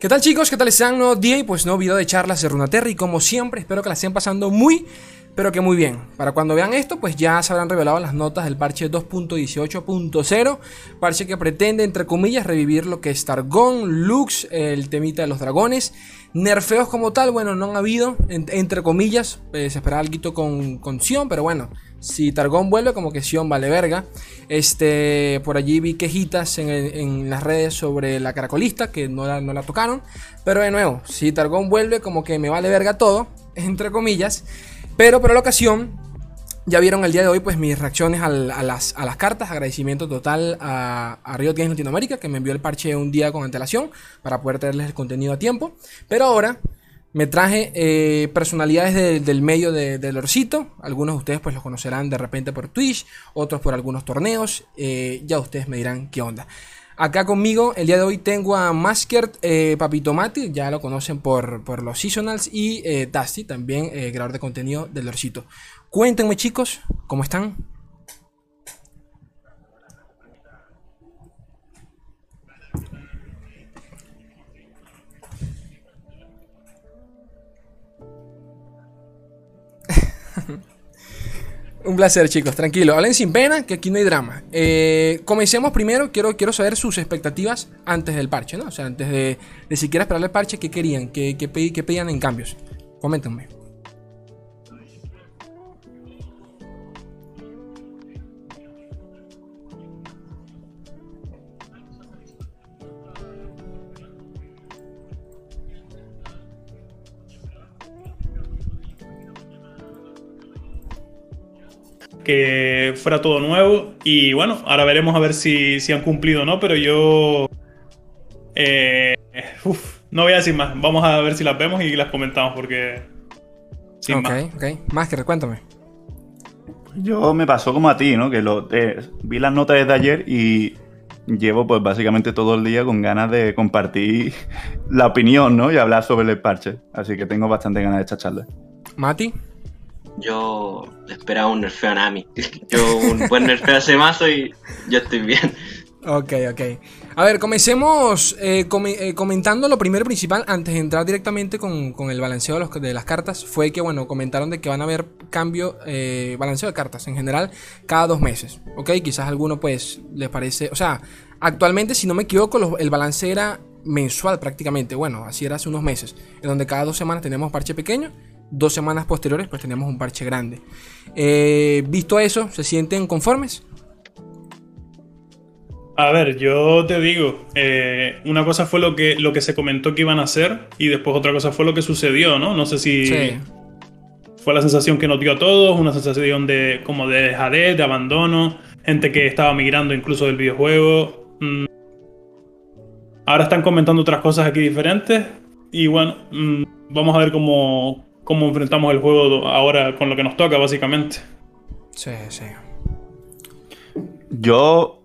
¿Qué tal chicos? ¿Qué tal están? Nuevo día y pues nuevo video de charlas de Runaterra y como siempre espero que la estén pasando muy pero que muy bien. Para cuando vean esto pues ya se habrán revelado las notas del parche 2.18.0 Parche que pretende entre comillas revivir lo que es Targon, Lux, el temita de los dragones Nerfeos como tal, bueno no han habido, entre comillas, eh, se espera algo con, con Sion, pero bueno si Targón vuelve, como que Sion vale verga. Este, por allí vi quejitas en, las redes sobre la caracolista, que no la, no la, tocaron. Pero de nuevo, si Targón vuelve, como que me vale verga todo, entre comillas. Pero por la ocasión, ya vieron el día de hoy, pues mis reacciones a, las, a las, cartas. Agradecimiento total a, a Riot Games Latinoamérica, que me envió el parche un día con antelación para poder traerles el contenido a tiempo. Pero ahora me traje eh, personalidades del medio del Orcito. Algunos de ustedes pues los conocerán de repente por Twitch, otros por algunos torneos. Eh, ya ustedes me dirán qué onda. Acá conmigo el día de hoy tengo a Maskert eh, Papito Mati, ya lo conocen por, por los Seasonals, y eh, Dusty, también creador de contenido del Orcito. Cuéntenme chicos, ¿cómo están? Un placer, chicos. Tranquilo. Hablen sin pena, que aquí no hay drama. Eh, comencemos primero. Quiero, quiero saber sus expectativas antes del parche, ¿no? O sea, antes de, de siquiera esperar el parche, ¿qué querían? ¿Qué, qué, pedían en cambios? Coméntenme. Que fuera todo nuevo. Y bueno, ahora veremos a ver si, si han cumplido o no, pero yo... Eh, no voy a decir más. Vamos a ver si las vemos y las comentamos porque... ok, ok. Más que recuéntame. Yo me pasó como a ti, ¿no? Que lo, eh, vi las notas desde ayer y llevo pues básicamente todo el día con ganas de compartir la opinión, ¿no? Y hablar sobre el parche. Así que tengo bastante ganas de esta charla. Mati. Yo esperaba un nerfeo a Nami. Yo un buen nerfeo ese mazo y yo estoy bien. Ok, ok. A ver, comencemos eh, eh, comentando lo primero principal antes de entrar directamente con, el balanceo de, los, de, las cartas. Fue que, bueno, comentaron de que van a haber cambio, eh, balanceo de cartas en general cada dos meses. Ok, quizás alguno pues les parece, o sea, actualmente si no me equivoco el balance era mensual prácticamente. Bueno, así era hace unos meses, en donde cada dos semanas tenemos parche pequeño dos semanas posteriores pues tenemos un parche grande. Eh, visto eso, ¿se sienten conformes? A ver, yo te digo, eh, una cosa fue lo que, lo que se comentó que iban a hacer y después otra cosa fue lo que sucedió, ¿no? No sé si fue la sensación que nos dio a todos, una sensación de como de dejadez, de abandono, gente que estaba migrando incluso del videojuego. Mm. Ahora están comentando otras cosas aquí diferentes y bueno, mm, vamos a ver cómo, cómo enfrentamos el juego ahora con lo que nos toca, básicamente. Sí, sí. Yo,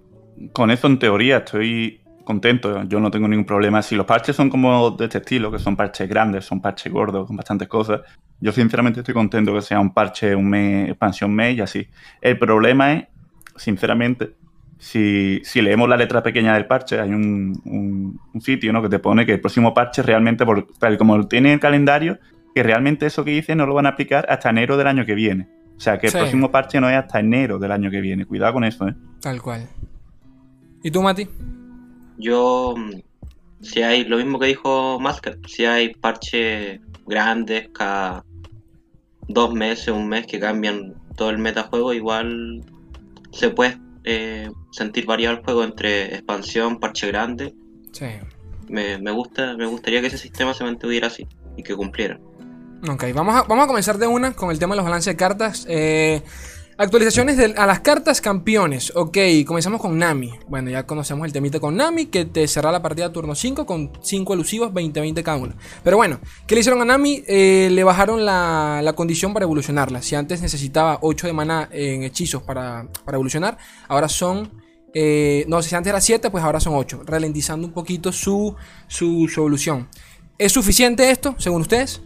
con eso en teoría, estoy contento. Yo no tengo ningún problema. Si los parches son como de este estilo, que son parches grandes, son parches gordos, con bastantes cosas, yo sinceramente estoy contento que sea un parche, un mes, expansión mes y así. El problema es, sinceramente, si, leemos la letra pequeña del parche, hay un, sitio ¿no? que te pone que el próximo parche realmente, por, tal como tiene el calendario, que realmente eso que dice no lo van a aplicar hasta enero del año que viene. O sea, que el próximo parche no es hasta enero del año que viene. Cuidado con eso, ¿eh? Tal cual. ¿Y tú, Mati? Yo, si hay, lo mismo que dijo Masker, si hay parches grandes cada dos meses, un mes que cambian todo el metajuego, igual se puede eh, sentir variado el juego entre expansión, parche grande. Sí. Me, me, gusta, me gustaría que ese sistema se mantuviera así y que cumpliera. Ok, vamos a, vamos a comenzar de una con el tema de los balances de cartas. Eh, actualizaciones a las cartas campeones. Ok, comenzamos con Nami. Bueno, ya conocemos el temita con Nami, que te cerra la partida turno 5 con 5 elusivos, 20-20 cada uno. Pero bueno, ¿qué le hicieron a Nami? Eh, le bajaron la, condición para evolucionarla. Si antes necesitaba 8 de mana en hechizos para, evolucionar, ahora son... Eh, no, si antes era 7, pues ahora son 8, ralentizando un poquito su, su, su evolución. ¿Es suficiente esto, según ustedes?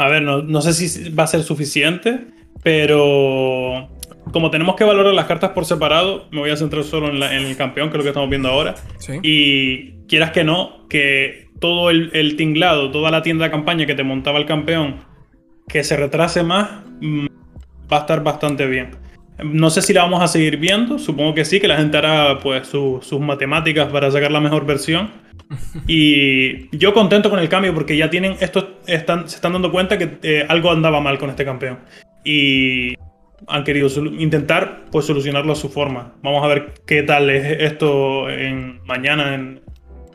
A ver, no, sé si va a ser suficiente, pero como tenemos que valorar las cartas por separado, me voy a centrar solo en, el campeón, que es lo que estamos viendo ahora. Y quieras que no, que todo el, tinglado, toda la tienda de campaña que te montaba el campeón, que se retrase más, mm, va a estar bastante bien. No sé si la vamos a seguir viendo, supongo que sí, que la gente hará pues sus matemáticas para sacar la mejor versión. Y yo contento con el cambio porque ya tienen, esto están, se están dando cuenta que eh, algo andaba mal con este campeón. Y han querido intentar pues solucionarlo a su forma. Vamos a ver qué tal es esto en, mañana en,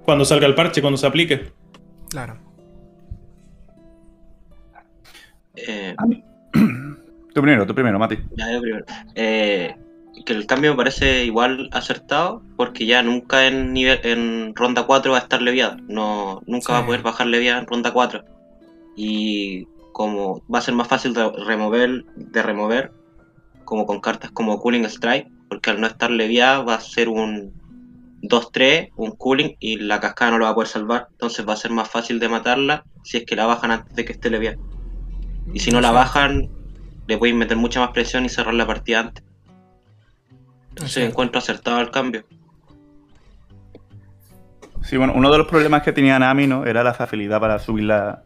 cuando salga el parche, cuando se aplique. Claro. Eh, tú primero, tú primero, Mati. Ya, yo primero. Eh, que el cambio me parece igual acertado porque ya nunca en nivel en ronda 4 va a estar leviada. No, nunca va a poder bajar leviada en ronda 4. Y como va a ser más fácil de remover, de remover como con cartas como Cooling Strike, porque al no estar leviada va a ser un 2-3, un Cooling y la cascada no lo va a poder salvar, entonces va a ser más fácil de matarla si es que la bajan antes de que esté leviada. Y si no la bajan, le pueden meter mucha más presión y cerrar la partida antes. Entonces encuentro acertado el cambio. Sí, bueno, uno de los problemas que tenía Nami, ¿no? Era la facilidad para subirla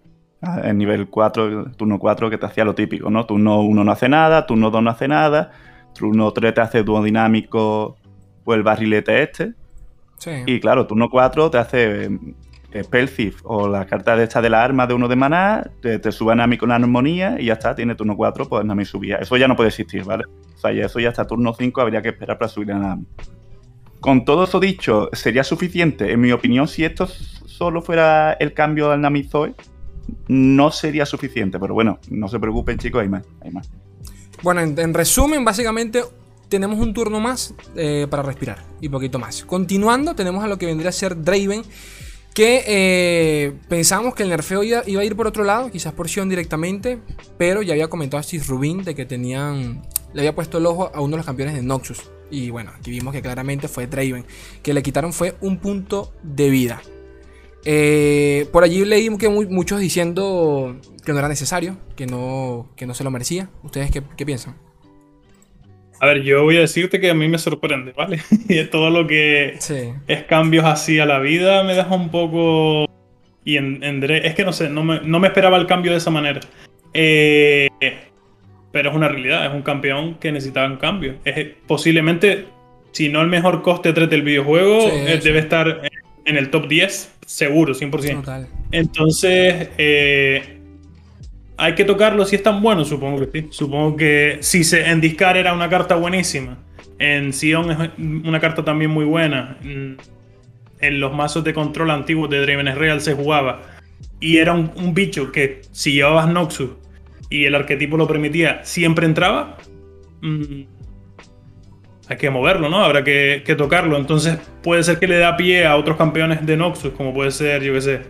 en nivel 4, turno 4, que te hacía lo típico, ¿no? Turno 1 no hace nada, turno 2 no hace nada, turno 3 te hace dúo dinámico o el barrilete este. Sí. Y claro, turno 4 te hace eh, Spellthief o la carta de esta de la arma de uno de maná, te, te sube a Nami con armonía y ya está, tiene turno 4, pues Nami subía. Eso ya no puede existir, ¿vale? O sea, ya eso ya hasta turno 5 habría que esperar para subir a Nami. Con todo eso dicho, ¿sería suficiente? En mi opinión, si esto solo fuera el cambio al Nami Zoe, no sería suficiente, pero bueno, no se preocupen chicos, hay más. Hay más. Bueno, en, resumen, básicamente tenemos un turno más eh, para respirar y poquito más. Continuando, tenemos a lo que vendría a ser Draven. Que eh, pensamos que el nerfeo iba, a ir por otro lado, quizás por Sion directamente, pero ya había comentado a Rubin de que tenían, le había puesto el ojo a uno de los campeones de Noxus. Y bueno, aquí vimos que claramente fue Draven, que le quitaron fue un punto de vida. Eh, por allí leí que muchos diciendo que no era necesario, que no, que no se lo merecía. ¿Ustedes qué, piensan? A ver, yo voy a decirte que a mí me sorprende, ¿vale? y todo lo que es cambios así a la vida me deja un poco... Y en, es que no sé, no me, esperaba el cambio de esa manera. Eh, pero es una realidad, es un campeón que necesitaba un cambio. Es posiblemente, si no el mejor coste 3 del videojuego, eh, debe estar en el top 10, seguro, 100%. Entonces, eh, hay que tocarlo si es tan bueno, supongo que sí. Supongo que si se, en Discar era una carta buenísima, en Sion es una carta también muy buena, en los mazos de control antiguos de Draven Real se jugaba, y era un, bicho que si llevabas Noxus y el arquetipo lo permitía, siempre entraba. Mm, hay que moverlo, ¿no? Habrá que, tocarlo. Entonces puede ser que le da pie a otros campeones de Noxus, como puede ser, yo qué sé,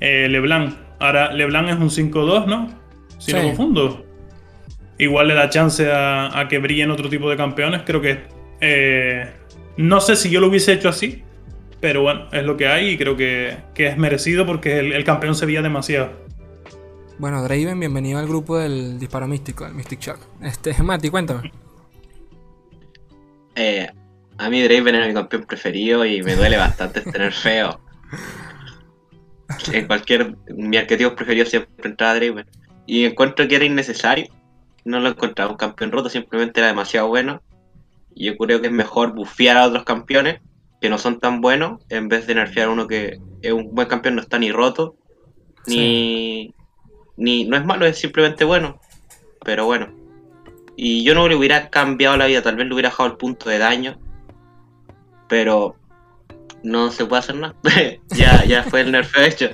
eh, LeBlanc. Ahora, LeBlanc es un 5-2, ¿no? Si no confundo. Igual le da chance a, que brillen otro tipo de campeones. Creo que... Eh, no sé si yo lo hubiese hecho así, pero bueno, es lo que hay y creo que, es merecido porque el, campeón se veía demasiado. Bueno, Draven, bienvenido al grupo del disparo místico, del Mystic Shock. Este, Mati, cuéntame. Eh, a mí Draven era mi campeón preferido y me duele bastante tener feo. En cualquier. Mi arquetipo preferido siempre entraba Draven. Y encuentro que era innecesario. No lo encontraba un campeón roto, simplemente era demasiado bueno. Y yo creo que es mejor bufear a otros campeones que no son tan buenos en vez de nerfear a uno que es un buen campeón, no está ni roto, ni, ni. No es malo, es simplemente bueno. Pero bueno, y yo no le hubiera cambiado la vida, tal vez le hubiera dejado el punto de daño. Pero no se puede hacer nada. ya, ya fue el nerfeo hecho.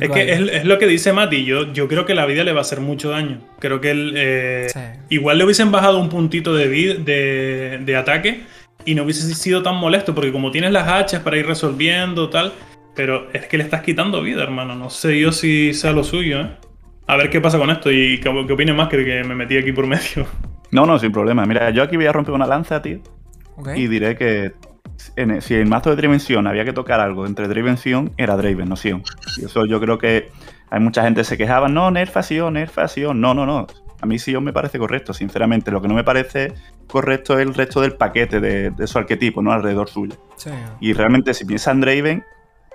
Es que es, lo que dice Mati. Yo, yo creo que la vida le va a hacer mucho daño. Creo que él, eh, igual le hubiesen bajado un puntito de, de, de, ataque y no hubiese sido tan molesto. Porque como tienes las hachas para ir resolviendo, tal. Pero es que le estás quitando vida, hermano. No sé yo si sea lo suyo, ¿eh? A ver qué pasa con esto y qué, opine más que que me metí aquí por medio. No, no, sin problema. Mira, yo aquí voy a romper una lanza, tío. Y diré que si en el mazo de Draven había que tocar algo entre Draven Sion, era Draven, no Sion. Y eso yo creo que hay mucha gente que se quejaba, no, nerfa Sion, nerfa Sion. No, no, no. A mí Sion me parece correcto, sinceramente. Lo que no me parece correcto es el resto del paquete de, su arquetipo, ¿no? Alrededor suyo. Y realmente, si piensas en Draven,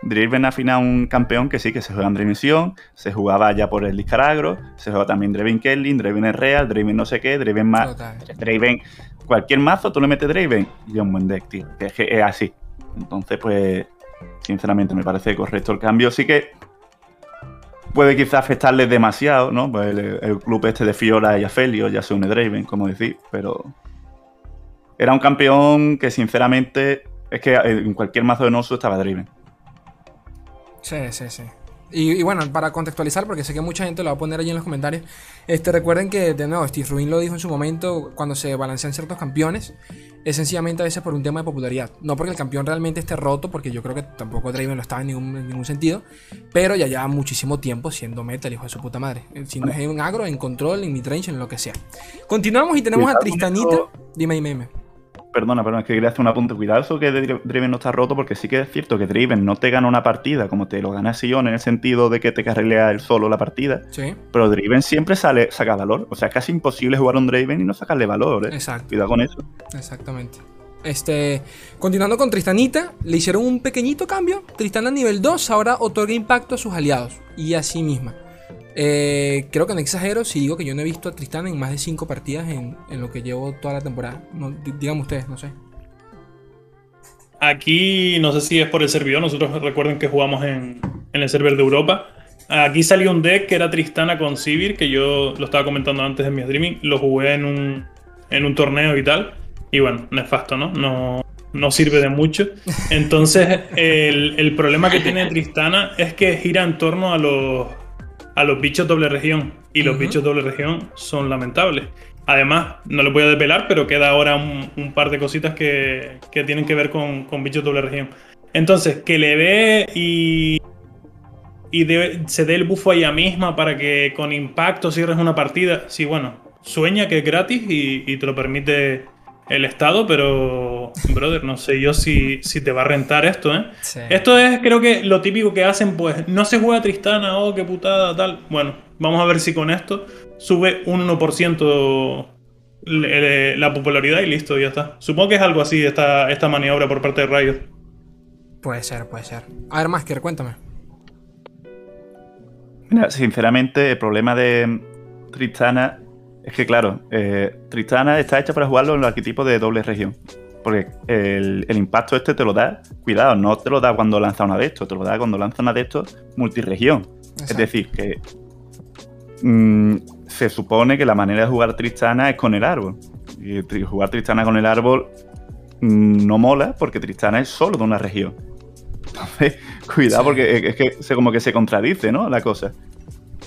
Draven ha afinado un campeón que sí, que se juega en Sion, se jugaba ya por el Discaragro, se juega también Draven Kelly, Draven es Real, Draven no sé qué, Draven más. Draven, cualquier mazo tú le metes Draven y es un buen deck, tío. es que es así. Entonces, pues, sinceramente me parece correcto el cambio. Sí que puede quizás afectarles demasiado, ¿no? Pues el, club este de Fiora y Afelio ya se une Draven, como decir, pero era un campeón que sinceramente es que en cualquier mazo de Nosu estaba Draven. Sí, sí, sí. Y, bueno, para contextualizar, porque sé que mucha gente lo va a poner allí en los comentarios, este, recuerden que, de nuevo, Steve Rubin lo dijo en su momento, cuando se balancean ciertos campeones, es sencillamente a veces por un tema de popularidad. No porque el campeón realmente esté roto, porque yo creo que tampoco Draven lo estaba en ningún, sentido, pero ya lleva muchísimo tiempo siendo meta, el hijo de su puta madre. Eh, si no es en agro, en control, en midrange, en lo que sea. Continuamos y tenemos a Tristanita. Dime, dime, dime perdona, perdona, es que quería hacer un apunte. Cuidado eso que Draven no está roto, porque sí que es cierto que Draven no te gana una partida como te lo gana Sion en el sentido de que te carrilea él solo la partida. Sí. Pero Draven siempre sale, saca valor. O sea, es casi imposible jugar un Draven y no sacarle valor, ¿eh? Exacto. Cuidado con eso. Exactamente. Este, continuando con Tristanita, le hicieron un pequeñito cambio. Tristana nivel 2 ahora otorga impacto a sus aliados y a sí misma. Eh, creo que no exagero si digo que yo no he visto a Tristana en más de 5 partidas en, lo que llevo toda la temporada. No, díganme ustedes, no sé. Aquí, no sé si es por el servidor, nosotros recuerden que jugamos en, el server de Europa. Aquí salió un deck que era Tristana con Sivir, que yo lo estaba comentando antes en mi streaming. Lo jugué en un, en un torneo y tal. Y bueno, nefasto, ¿no? No, no sirve de mucho. Entonces, el, el problema que tiene Tristana es que gira en torno a los a los bichos doble región. Y los bichos doble región son lamentables. Además, no lo voy a desvelar, pero queda ahora un, par de cositas que, tienen que ver con, bichos doble región. Entonces, que le ve y, y se dé el bufo a ella misma para que con impacto cierres una partida. Sí, bueno, sueña que es gratis y te lo permite el Estado, pero, brother, no sé yo si, si te va a rentar esto, ¿eh? Esto es, creo que lo típico que hacen, pues, no se juega Tristana, oh, qué putada, tal. Bueno, vamos a ver si con esto sube un 1% la popularidad y listo, ya está. Supongo que es algo así esta, esta maniobra por parte de Riot. Puede ser, puede ser. A ver, Masker, cuéntame. Mira, sinceramente, el problema de Tristana es que, claro, eh, Tristana está hecha para jugarlo en el arquetipo de doble región. Porque el, impacto este te lo da, cuidado, no te lo da cuando lanza una de estos, te lo da cuando lanza una de estos multiregión. Es decir, que mm, se supone que la manera de jugar Tristana es con el árbol. Y jugar Tristana con el árbol mm, no mola porque Tristana es solo de una región. Entonces, cuidado porque es que se, como que se contradice, ¿no? La cosa.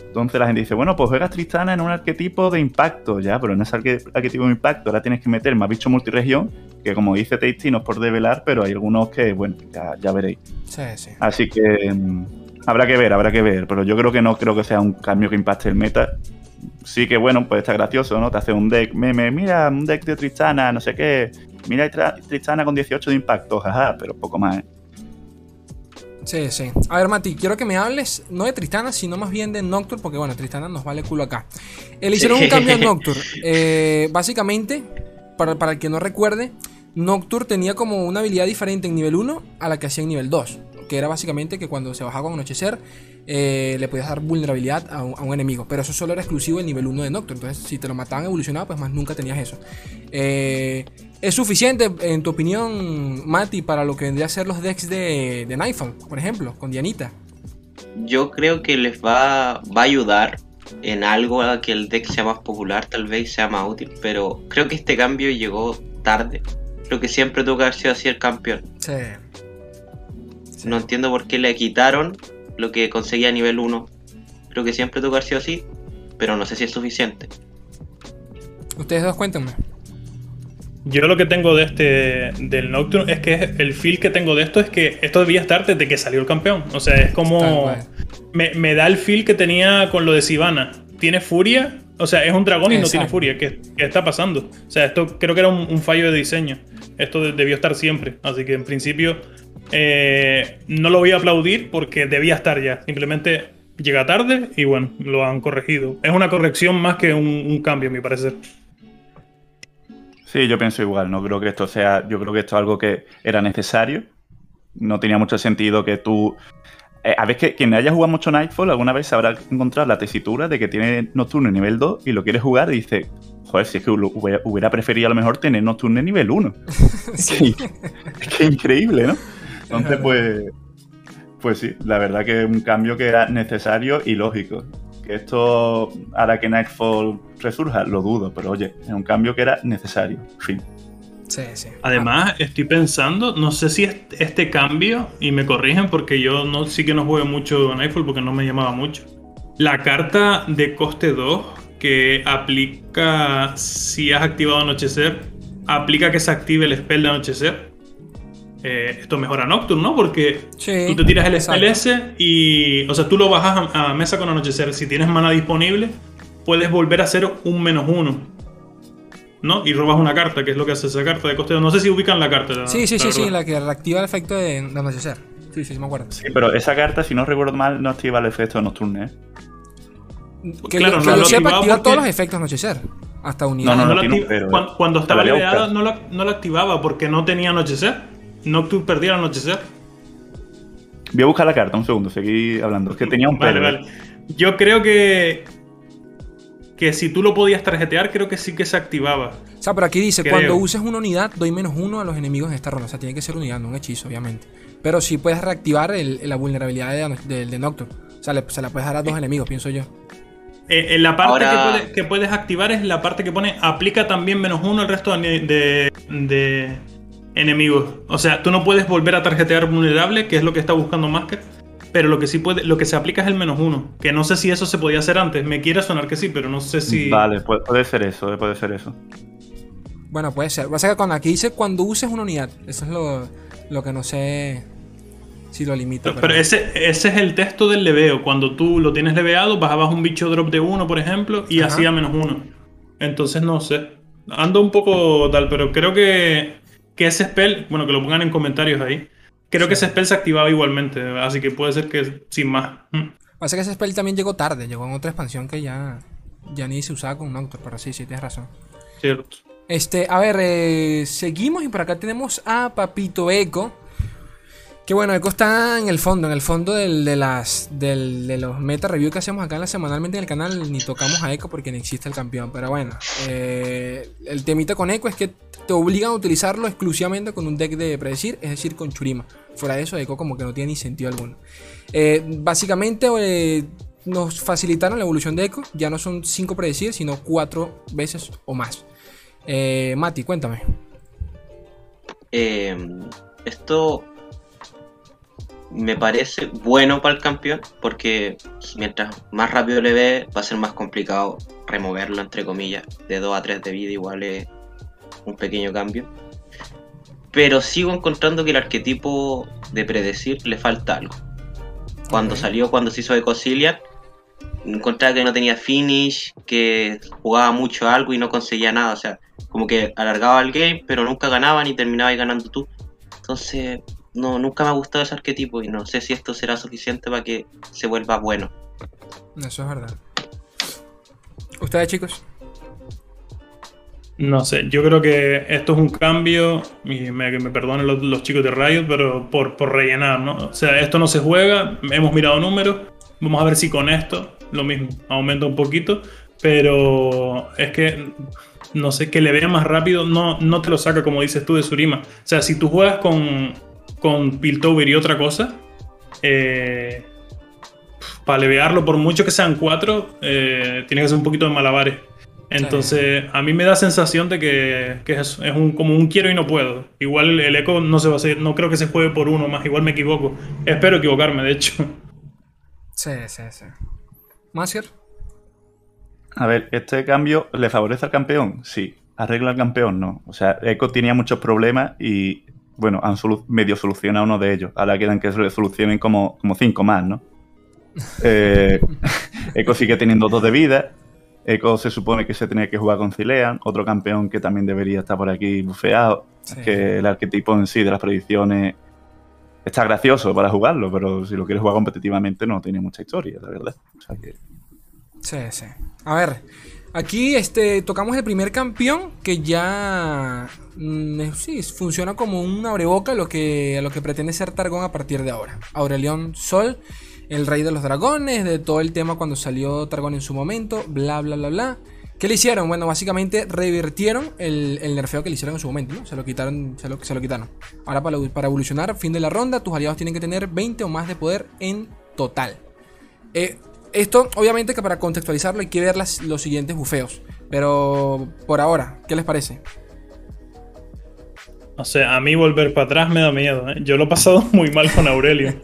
Entonces la gente dice, bueno, pues juegas Tristana en un arquetipo de impacto, ya, pero en ese arquetipo de impacto ahora tienes que meter más bicho multiregión, que como dice Tasty, no es por develar, pero hay algunos que, bueno, ya, veréis. Sí, sí. Así que mm, habrá que ver, habrá que ver, pero yo creo que no creo que sea un cambio que impacte el meta. Sí que, bueno, pues está gracioso, ¿no? Te hace un deck meme, mira, un deck de Tristana, no sé qué, mira Tristana con 18 de impacto, jaja, pero poco más, ¿eh? Sí, sí. A ver, Mati, quiero que me hables no de Tristana, sino más bien de Nocturne, porque bueno, Tristana nos vale culo acá. Le hicieron un cambio a Nocturne. Eh, básicamente, para, para el que no recuerde, Nocturne tenía como una habilidad diferente en nivel 1 a la que hacía en nivel 2. Que era básicamente que cuando se bajaba con anochecer, eh, le podías dar vulnerabilidad a un, enemigo. Pero eso solo era exclusivo del nivel 1 de Nocturne. Entonces, si te lo mataban evolucionado, pues más nunca tenías eso. Eh, ¿Es suficiente, en tu opinión, Mati, para lo que vendría a ser los decks de, de Nightfall, por ejemplo, con Dianita? Yo creo que les va, va a ayudar en algo a que el deck sea más popular, tal vez sea más útil, pero creo que este cambio llegó tarde. Creo que siempre tuvo que haber sido así el campeón. Sí. No entiendo por qué le quitaron lo que conseguía a nivel 1. Creo que siempre tuvo que haber sido así, pero no sé si es suficiente. Ustedes dos cuéntenme. Yo lo que tengo de este del Nocturne es que el feel que tengo de esto es que esto debía estar desde que salió el campeón. O sea, es como. Me, da el feel que tenía con lo de Sivana. Tiene furia, o sea, es un dragón y no tiene furia. ¿Qué, está pasando? O sea, esto creo que era un, fallo de diseño. Esto debió estar siempre. Así que en principio eh, no lo voy a aplaudir porque debía estar ya. Simplemente llega tarde y bueno, lo han corregido. Es una corrección más que un, un cambio, a mi parecer. Sí, yo pienso igual, no creo que esto sea, yo creo que esto es algo que era necesario. No tenía mucho sentido que tú... Eh, a ver, que quien haya jugado mucho Nightfall alguna vez habrá encontrado la tesitura de que tiene Nocturne nivel 2 y lo quiere jugar y dice, joder, si es que hubiera, preferido a lo mejor tener Nocturne nivel 1. sí. es, que, increíble, ¿no? Entonces, pues, pues sí, la verdad que es un cambio que era necesario y lógico esto hará que Nightfall resurja, lo dudo, pero oye, es un cambio que era necesario. Fin. Sí, sí. Además, estoy pensando, no sé si este cambio, y me corrigen porque yo no sí que no jugué mucho Nightfall porque no me llamaba mucho. La carta de coste 2 que aplica si has activado Anochecer, aplica que se active el spell de Anochecer. Eh, esto mejora Nocturne, ¿no? Porque tú te tiras el SLS y. O sea, tú lo bajas a, mesa con anochecer. Si tienes mana disponible, puedes volver a hacer un menos uno. ¿No? Y robas una carta, que es lo que hace esa carta de costeo. No sé si ubican la carta. sí, sí, sí, sí, la que reactiva el efecto de, anochecer. Sí, sí, sí, me acuerdo. Sí, pero esa carta, si no recuerdo mal, no activa el efecto de Nocturne, ¿eh? Que claro, yo, no sepa, activa todos los efectos anochecer. Hasta unidad. No, no, no, cuando, cuando, estaba liberada no la, no la activaba porque no tenía anochecer. Nocturne perdía el anochecer. Voy a buscar la carta, un segundo, seguí hablando. Es que tenía un vale, vale. Yo creo que. Que si tú lo podías tarjetear, creo que sí que se activaba. O sea, pero aquí dice: cuando uses una unidad, doy menos uno a los enemigos en esta ronda. O sea, tiene que ser unidad, no un hechizo, obviamente. Pero sí puedes reactivar la vulnerabilidad de, de, Nocturne. O sea, se la puedes dar a dos enemigos, pienso yo. Eh, la parte que, puedes, activar es la parte que pone aplica también menos uno al resto de, enemigos. O sea, tú no puedes volver a tarjetear vulnerable, que es lo que está buscando Masker. Pero lo que sí puede, lo que se aplica es el menos uno. Que no sé si eso se podía hacer antes. Me quiere sonar que sí, pero no sé si. Vale, puede, ser eso, eh, puede ser eso. Bueno, puede ser. Pasa que cuando aquí dice cuando uses una unidad. Eso es lo, que no sé si lo limita. Pero, ese, ese es el texto del leveo. Cuando tú lo tienes leveado, bajabas un bicho drop de uno, por ejemplo, y hacía menos uno. Entonces no sé. Ando un poco tal, pero creo que que ese spell, bueno, que lo pongan en comentarios ahí. Creo que ese spell se activaba igualmente, así que puede ser que sin más. Mm. Pasa que ese spell también llegó tarde, llegó en otra expansión que ya, ya ni se usaba con Nocturne, pero sí, sí, tienes razón. Cierto. Este, a ver, eh, seguimos y por acá tenemos a Papito Eco. Que bueno, Eco está en el fondo, en el fondo de, las, de los meta reviews que hacemos acá en la semanalmente en el canal. Ni tocamos a Eco porque no existe el campeón. Pero bueno, eh, el temita con Eco es que te obligan a utilizarlo exclusivamente con un deck de predecir, es decir, con Churima. Fuera de eso, Eco como que no tiene ni sentido alguno. Eh, básicamente eh, nos facilitaron la evolución de Eco. Ya no son 5 predecir, sino 4 veces o más. Mati, cuéntame. esto me parece bueno para el campeón porque mientras más rápido le ve va a ser más complicado removerlo entre comillas de 2 a 3 de vida igual es un pequeño cambio. Pero sigo encontrando que el arquetipo de predecir le falta algo. Cuando salió cuando se hizo Ecosilian encontraba que no tenía finish que jugaba mucho algo y no conseguía nada. O sea como que alargaba el game pero nunca ganaba ni terminaba ganando tú. Entonces no, nunca me ha gustado ese arquetipo y no sé si esto será suficiente para que se vuelva bueno. Eso es verdad. ¿Ustedes, chicos? No sé, yo creo que esto es un cambio, y me, me perdonen los, chicos de Riot, pero por, por rellenar, ¿no? O sea, esto no se juega, hemos mirado números, vamos a ver si con esto lo mismo, aumenta un poquito, pero es que, no sé, que le vea más rápido, no, no te lo saca como dices tú de Surima. O sea, si tú juegas con, con Piltover y otra cosa, eh, para levearlo, por mucho que sean cuatro, eh, tiene que ser un poquito de malabares. Entonces, a mí me da sensación de que, es, un, como un quiero y no puedo. Igual el eco no se va a hacer, no creo que se juegue por uno más, igual me equivoco. Espero equivocarme, de hecho. Sí, sí, sí. ¿Masker? A ver, ¿este cambio le favorece al campeón? Sí. ¿Arregla al campeón? No. O sea, Echo tenía muchos problemas y bueno, han medio solucionado uno de ellos. Ahora quedan que se solucionen como, como cinco más, ¿no? Eh, Echo sigue teniendo dos de vida. Echo se supone que se tenía que jugar con Cilean, otro campeón que también debería estar por aquí bufeado. Que el arquetipo en sí de las predicciones está gracioso para jugarlo, pero si lo quieres jugar competitivamente no tiene mucha historia, la verdad. Sí, sí. A ver, aquí este, tocamos el primer campeón que ya mm, sí, funciona como un abreboca a lo, que, lo que pretende ser Targón a partir de ahora. Aurelión Sol, el rey de los dragones, de todo el tema cuando salió Targón en su momento, bla, bla, bla, bla. ¿Qué le hicieron? Bueno, básicamente revirtieron el, nerfeo que le hicieron en su momento, ¿no? Se lo quitaron, se lo quitaron. Ahora para, para, evolucionar, fin de la ronda, tus aliados tienen que tener 20 o más de poder en total. Eh, esto, obviamente que para contextualizarlo hay que ver los siguientes bufeos. Pero por ahora, ¿qué les parece? O sea, a mí volver para atrás me da miedo. ¿eh? Yo lo he pasado muy mal con Aurelio.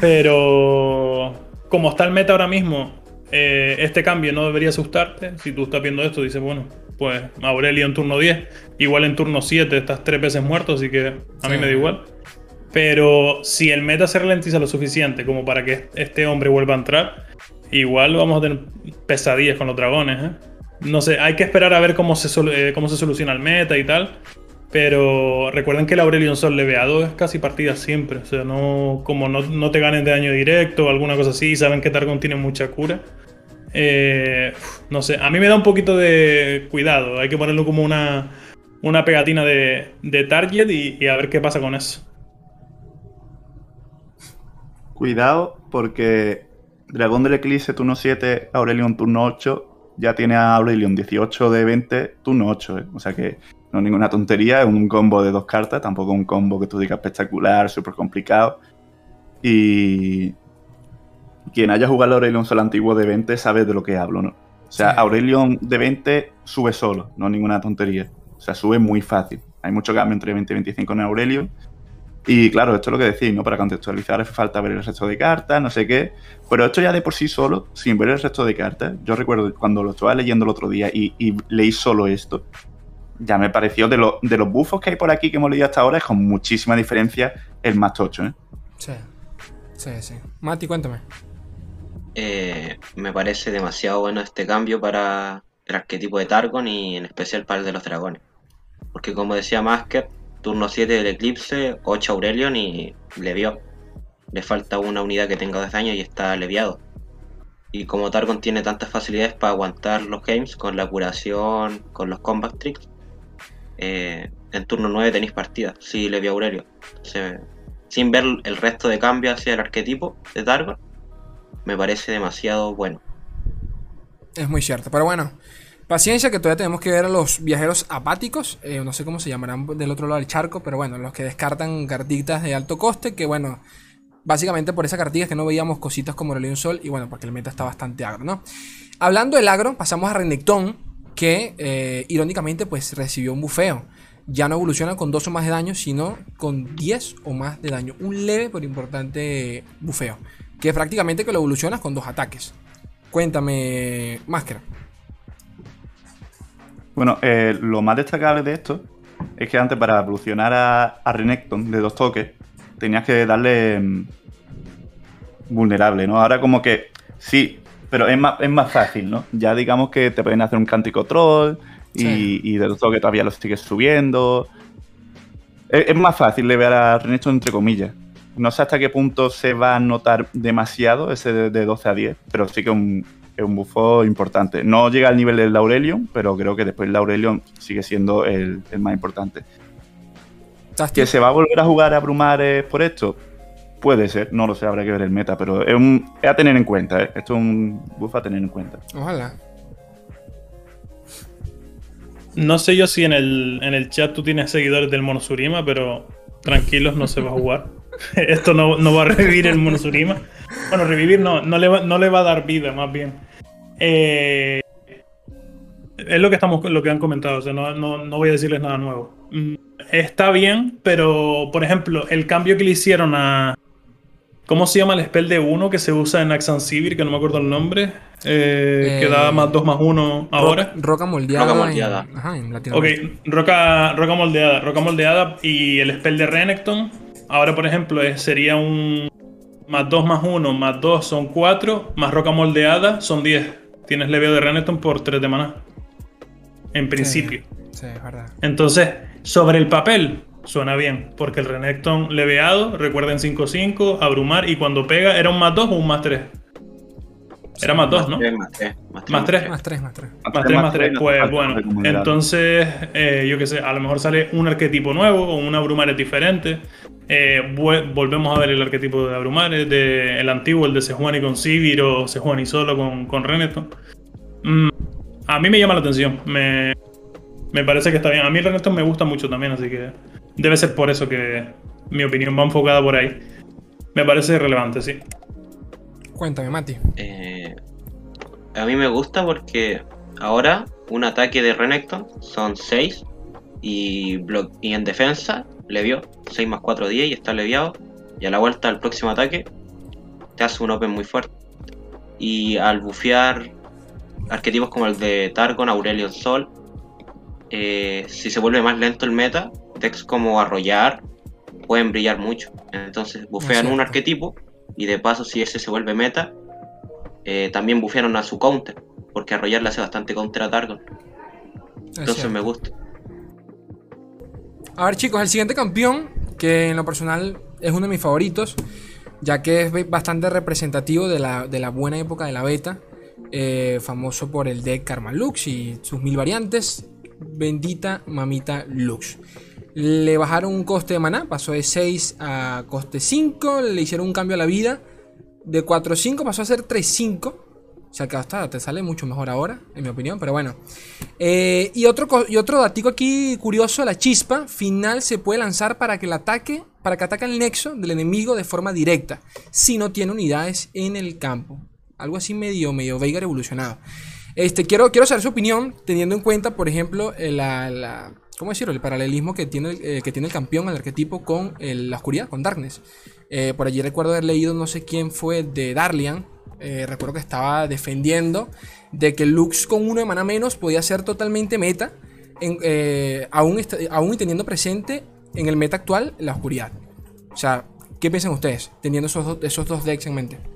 pero como está el meta ahora mismo, eh, este cambio no debería asustarte. Si tú estás viendo esto, dices, bueno, pues Aurelio en turno 10, igual en turno 7 estás tres veces muerto, así que a mí me da igual. Pero si el meta se ralentiza lo suficiente como para que este hombre vuelva a entrar, igual vamos a tener pesadillas con los dragones. ¿eh? No sé, hay que esperar a ver cómo se, eh, cómo se soluciona el meta y tal. Pero recuerden que el Aurelion Sol leveado es casi partida siempre. O sea, no, como no, no te ganen de daño directo o alguna cosa así, saben que Targon tiene mucha cura. Eh, no sé, a mí me da un poquito de cuidado. Hay que ponerlo como una, una pegatina de, target y, a ver qué pasa con eso. Cuidado, porque Dragón del Eclipse turno 7, Aurelion turno 8, ya tiene a Aurelion 18 de 20, turno 8. ¿eh? O sea que no es ninguna tontería, es un combo de dos cartas, tampoco un combo que tú digas espectacular, súper complicado. Y, quien haya jugado Aurelion Sol antiguo de 20 sabe de lo que hablo, ¿no? O sea, Aurelion de 20 sube solo, no ninguna tontería. O sea, sube muy fácil. Hay mucho cambio entre 20 y 25 en Aurelion. Y claro, esto es lo que decís, ¿no? Para contextualizar hace falta ver el resto de cartas, no sé qué. Pero esto ya de por sí solo, sin ver el resto de cartas, yo recuerdo cuando lo estaba leyendo el otro día y, leí solo esto, ya me pareció de, de los bufos que hay por aquí que hemos leído hasta ahora, es con muchísima diferencia el más tocho, ¿eh? Sí, sí, sí. Mati, cuéntame. Eh, me parece demasiado bueno este cambio para el arquetipo de Targon y en especial para el de los dragones. Porque como decía Masker, turno 7 del Eclipse, 8 Aurelion y levió. Le falta una unidad que tenga 10 daño y está leviado. Y como Targon tiene tantas facilidades para aguantar los games con la curación, con los combat tricks, eh, en turno 9 tenéis partida, si levió Aurelio. sin ver el resto de cambio hacia el arquetipo de Targon, me parece demasiado bueno. Es muy cierto, pero bueno, paciencia que todavía tenemos que ver a los viajeros apáticos, eh, no sé cómo se llamarán del otro lado del charco, pero bueno, los que descartan cartitas de alto coste, que bueno, básicamente por esas cartitas que no veíamos cositas como Religion Sol y bueno, porque el meta está bastante agro, ¿no? Hablando del agro, pasamos a Renekton, que eh, irónicamente pues recibió un bufeo. Ya no evoluciona con 2 o más de daño, sino con 10 o más de daño. Un leve pero importante bufeo que prácticamente que lo evolucionas con dos ataques. Cuéntame, Máscara. Bueno, eh, lo más destacable de esto es que antes para evolucionar a, a Renekton de dos toques tenías que darle mm, vulnerable, ¿no? Ahora como que sí, pero es más, es más fácil, ¿no? Ya digamos que te pueden hacer un cántico troll y, de dos toques todavía lo sigues subiendo. Es, es más fácil de ver a Renekton entre comillas. No sé hasta qué punto se va a notar demasiado ese de, 12 a 10, pero sí que es un bufo importante. No llega al nivel del Aurelion, pero creo que después el Aurelion sigue siendo el, más importante. ¿Que se va a volver a jugar a Brumares por esto? Puede ser, no lo sé, habrá que ver el meta, pero es, un, a tener en cuenta, ¿eh? esto es un buff a tener en cuenta. Ojalá. No sé yo si en el, en el chat tú tienes seguidores del Monosurima, pero tranquilos, no se va a jugar. Esto no, va a revivir el Monosurima. Bueno, revivir no, no le, va, no le va a dar vida, más bien. Eh, es lo que estamos, lo que han comentado, o sea, no, voy a decirles nada nuevo. Mm, está bien, pero por ejemplo, el cambio que le hicieron a. ¿Cómo se llama el spell de 1 que se usa en Axan Civil? Que no me acuerdo el nombre. Eh, que da más 2 más 1 ahora. roca moldeada. Roca moldeada. ajá, en ok, roca, roca moldeada. Roca moldeada y el spell de Renekton Ahora, por ejemplo, sería un más 2 más 1 más 2 son 4, más roca moldeada son 10. Tienes leveo de Renekton por 3 de maná. En principio. Sí, es verdad. Entonces, sobre el papel, suena bien, porque el Renekton leveado, recuerden 5-5, abrumar, y cuando pega, ¿era un más 2 o un más 3? Era más 2, ¿no? Más 3, Más 3. Más 3, más 3. Más 3, más 3. Pues bueno, entonces, eh, yo qué sé, a lo mejor sale un arquetipo nuevo o un Abrumares diferente. Eh, volvemos a ver el arquetipo de Abrumares, de, el antiguo, el de Sejuani con Sivir o Sejuani solo con, con Renekton. Mm, a mí me llama la atención. Me, me parece que está bien. A mí Renekton me gusta mucho también, así que debe ser por eso que mi opinión va enfocada por ahí. Me parece relevante, sí. Cuéntame, Mati. Eh, a mí me gusta porque ahora un ataque de Renekton son 6 y, y en defensa le vio 6 más 4, 10 y está leviado. Y a la vuelta al próximo ataque te hace un open muy fuerte. Y al bufear arquetipos como el de Targon, Aurelion Sol, eh, si se vuelve más lento el meta, decks como Arrollar pueden brillar mucho. Entonces bufean un arquetipo y de paso, si ese se vuelve meta, eh, también bufearon a su counter, porque Arrollar le hace bastante counter a Targon. Entonces me gusta. A ver, chicos, el siguiente campeón, que en lo personal es uno de mis favoritos, ya que es bastante representativo de la, buena época de la beta, eh, famoso por el deck Karma Lux y sus mil variantes. Bendita mamita Lux. Le bajaron un coste de maná, pasó de 6 a coste 5, le hicieron un cambio a la vida. De 4-5 pasó a ser 3-5. O sea que hasta te sale mucho mejor ahora, en mi opinión, pero bueno. Eh, y, otro, y otro datico aquí curioso, la chispa final se puede lanzar para que el ataque, para que ataque el nexo del enemigo de forma directa, si no tiene unidades en el campo. Algo así medio, medio Veigar evolucionado. Este, quiero, quiero saber su opinión, teniendo en cuenta, por ejemplo, eh, la ¿cómo decirlo? El paralelismo que tiene, eh, que tiene el campeón, el arquetipo, con la oscuridad, con Darkness. Eh, por allí recuerdo haber leído, no sé quién fue, de Darlian. Eh, recuerdo que estaba defendiendo de que Lux con de mana menos podía ser totalmente meta, aún, aún teniendo presente en el meta actual la oscuridad. O sea, ¿qué piensan ustedes teniendo esos, esos dos decks en mente?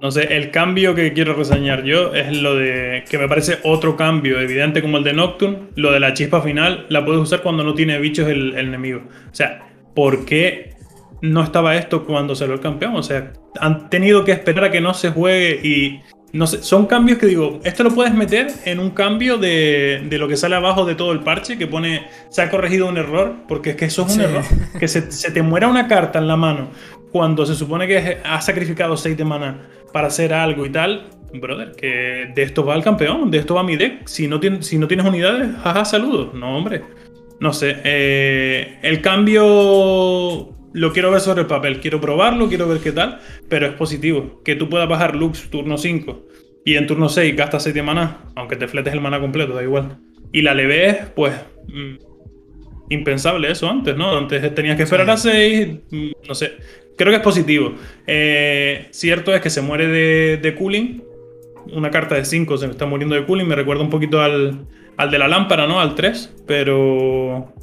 No sé, el cambio que quiero reseñar yo es lo de que me parece otro cambio evidente como el de Nocturne. Lo de la chispa final la puedes usar cuando no tiene bichos el, enemigo. O sea, ¿por qué no estaba esto cuando salió el campeón? O sea, han tenido que esperar a que no se juegue y. No sé, son cambios que digo, esto lo puedes meter en un cambio de, lo que sale abajo de todo el parche, que pone, se ha corregido un error, porque es que eso es un error. Que se, se, te muera una carta en la mano cuando se supone que has sacrificado 6 de mana para hacer algo y tal, brother, que de esto va el campeón, de esto va mi deck. Si no, si no tienes unidades, jaja, saludos. No, hombre. No sé. Eh, el cambio lo quiero ver sobre el papel. Quiero probarlo, quiero ver qué tal. Pero es positivo. Que tú puedas bajar Lux turno 5 y en turno 6 gastas 6 de mana, aunque te fletes el mana completo, da igual. Y la leves, pues. Mm, impensable eso antes, ¿no? Antes tenías que esperar a 6, mm, no sé creo que es positivo. Eh, cierto es que se muere de, cooling. Una carta de 5 se me está muriendo de cooling. Me recuerda un poquito al, de la lámpara, ¿no? Al 3. Pero.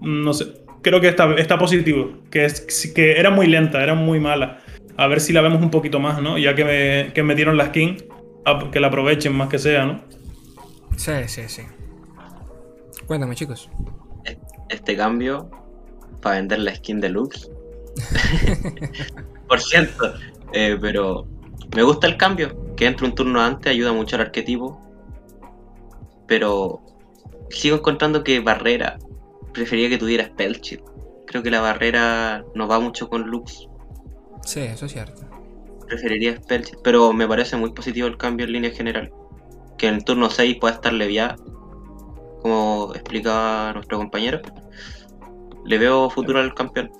No sé. Creo que está, está positivo. Que, es, que era muy lenta, era muy mala. A ver si la vemos un poquito más, ¿no? Ya que me, que dieron la skin. Que la aprovechen más que sea, ¿no? Sí, sí, sí. Cuéntame, chicos. Este cambio para vender la skin deluxe Por cierto, eh, pero me gusta el cambio. Que entre un turno antes ayuda mucho al arquetipo. Pero sigo encontrando que Barrera prefería que tuviera Spellchill. Creo que la barrera no va mucho con Lux. Sí, eso es cierto. Preferiría Spellchill, pero me parece muy positivo el cambio en línea general. Que en el turno 6 pueda estar leviada, como explicaba nuestro compañero. Le veo futuro al campeón.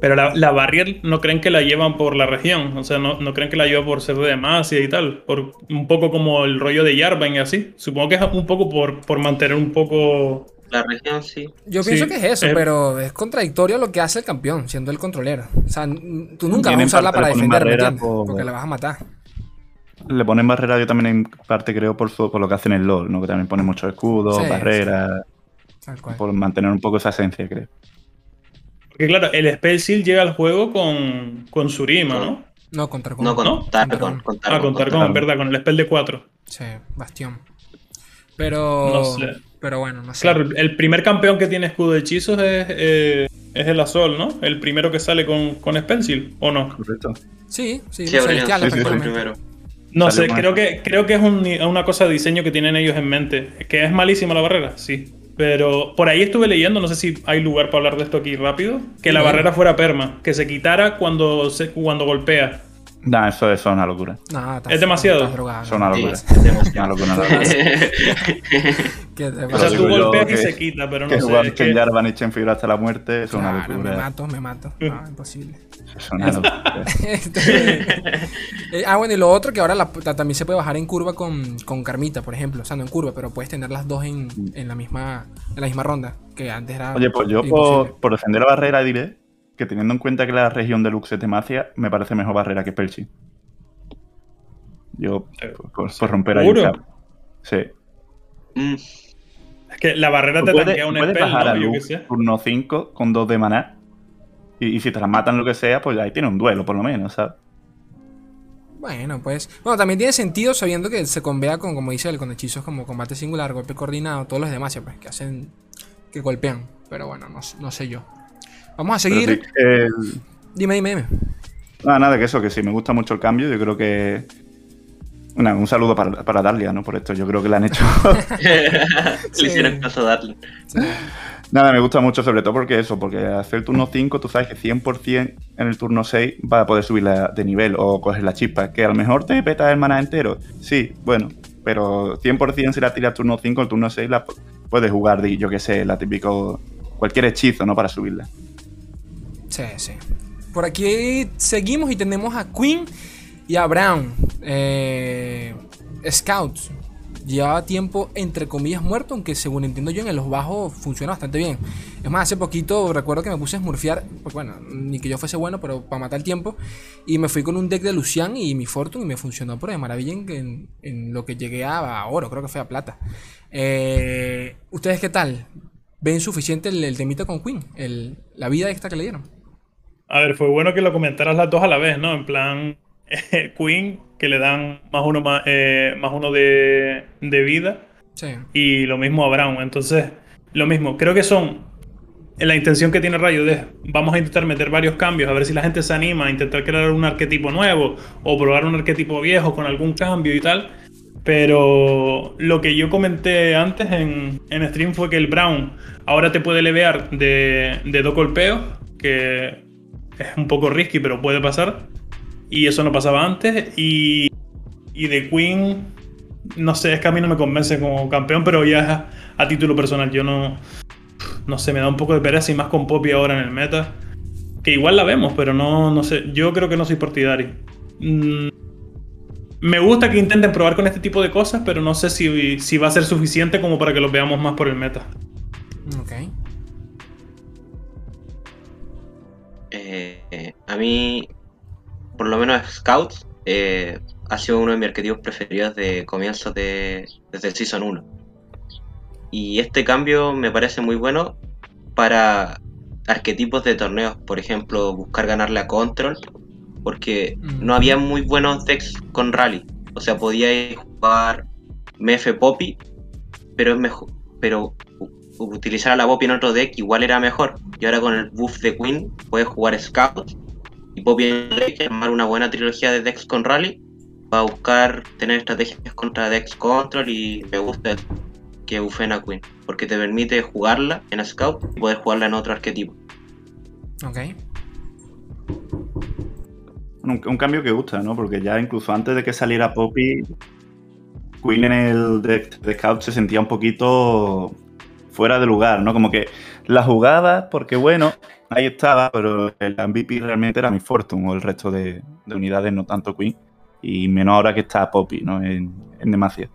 Pero la, la barrier no creen que la llevan por la región, o sea, no, creen que la lleva por ser de Demacia y tal, por un poco como el rollo de Yarvan y así. Supongo que es un poco por, por mantener un poco... La región, sí. Yo pienso que es eso, pero es contradictorio lo que hace el campeón, siendo el controlero. O sea, tú nunca vas a usarla para defender, Porque la vas a matar. Le ponen barrera yo también en parte creo por, por lo que hacen en LoL, ¿no? Que también pone muchos escudos, barreras... Por mantener un poco esa esencia, creo. Porque claro, el Spell Seal llega al juego con, con Surima, ¿no? No, con Tarkon. No, con ¿No? Tarkon. ah, con Tarkon, verdad, con el Spell de 4. Sí, Bastión. Pero. No sé. Pero bueno, no sé. Claro, el primer campeón que tiene escudo de hechizos es, eh, es el Azul, ¿no? El primero que sale con, con Spencil, ¿o no? Correcto. Sí, sí, Sí, el primero. No sé, con creo que, creo que es un- una cosa de diseño que tienen ellos en mente. Que es malísima la barrera, sí. Pero por ahí estuve leyendo, no sé si hay lugar para hablar de esto aquí rápido, que la barrera fuera perma, que se quitara cuando, se, cuando golpea. Nah, eso, eso es una locura. No, estás- Es demasiado. drogado, es ¿no? una locura. es demasiado. Una locura, locura. ¿Qué te O sea, tú golpeas y se quita, pero no que sé. jugar que- Jarvan y Chen Fibra hasta la muerte es una Claro, me locura. mato, me mato. No, imposible. Es una locura. Este, eh, ah, bueno, y lo otro que ahora la- la- también se puede bajar en curva con, con Carmita, por ejemplo. O sea, no en curva, pero puedes tener las dos en, en la misma en la misma ronda. Que antes era. Oye, pues yo por, por defender la barrera diré que teniendo en cuenta que la región de Lux es Demacia, me parece mejor barrera que Percy. Yo, Eh, por, por- por romper ahí. Sí. Mm, Es que la barrera te Puedes, tanquea un puedes spell, bajar a ¿no? Yo qué Lux turno 5 con 2 de maná. Y, y si te la matan lo que sea, pues ahí tiene un duelo, por lo menos, ¿sabes? Bueno, pues. Bueno, también tiene sentido sabiendo que se convea con, como dice él, con hechizos como combate singular, golpe coordinado, todos los demás, pues, que hacen. que golpean. Pero bueno, no, no sé yo. Vamos a seguir. sí, el- Dime, dime, dime. Nada, nada, que eso, que sí, me gusta mucho el cambio. Yo creo que. Nada, un saludo para, para Darlia, ¿no? Por esto, yo creo que le han hecho. Sí. Le hicieron caso a darle. Sí. Nada, me gusta mucho, sobre todo porque eso, porque hacer turno 5, tú sabes que 100% en el turno 6 vas a poder subir la- de nivel o coger la chispa. Que a lo mejor te petas el maná entero. Sí, bueno, pero 100% si la tiras turno 5, el turno 6 la pu- puedes jugar, de, yo que sé, la típico. cualquier hechizo, ¿no? Para subirla. Sí, sí. Por aquí seguimos y tenemos a Queen y a Brown. Eh, Scouts. Llevaba tiempo, entre comillas, muerto, aunque según entiendo yo, en los bajos funciona bastante bien. Es más, hace poquito recuerdo que me puse a smurfear, pues bueno, ni que yo fuese bueno, pero para matar el tiempo. Y me fui con un deck de Lucian y mi Fortune y me funcionó, pero de maravilla en, en- lo que llegué a, oro, creo que fue a plata. Eh, ¿Ustedes qué tal? ¿Ven suficiente el, el temita con Queen? El- la vida extra que le dieron. A ver, fue bueno que lo comentaras las dos a la vez, ¿no? En plan, Queen, que le dan más uno, más, eh, más uno de, de vida, Sí. y lo mismo a Brown. Entonces, lo mismo, creo que son la intención que tiene Rayo de vamos a intentar meter varios cambios, a ver si la gente se anima a intentar crear un arquetipo nuevo o probar un arquetipo viejo con algún cambio y tal. Pero lo que yo comenté antes en, en stream fue que el Brown ahora te puede levear de, de dos golpeos, que es un poco risky, pero puede pasar. Y eso no pasaba antes. Y, y de Queen, no sé, es que a mí no me convence como campeón, pero ya a título personal. Yo no, no sé, me da un poco de pereza y más con Poppy ahora en el meta. Que igual la vemos, pero no, no sé. Yo creo que no soy partidario. Mm, me gusta que intenten probar con este tipo de cosas, pero no sé si, si va a ser suficiente como para que los veamos más por el meta. Ok. A mí, por lo menos Scouts, eh, ha sido uno de mis arquetipos preferidos de comienzos de, desde el Season 1. Y este cambio me parece muy bueno para arquetipos de torneos, por ejemplo, buscar ganarle a Control, porque Mm. no había muy buenos decks con Rally. O sea, podíais jugar MF Poppy, pero es mejor. Pero utilizar a la Poppy en otro deck igual era mejor. Y ahora con el buff de Queen puedes jugar Scout y Poppy en el deck y armar una buena trilogía de decks con Rally para buscar tener estrategias contra decks control y me gusta que buffen a Queen porque te permite jugarla en Scout y poder jugarla en otro arquetipo. Ok. Un, un cambio que gusta, ¿no? Porque ya incluso antes de que saliera Poppy, Queen en el deck de Scout se sentía un poquito fuera de lugar, ¿no? Como que la jugaba porque, bueno, ahí estaba, pero el MVP realmente era mi Fortune o el resto de, de unidades, no tanto Queen. Y menos ahora que está Poppy, ¿no? En, en Demacia.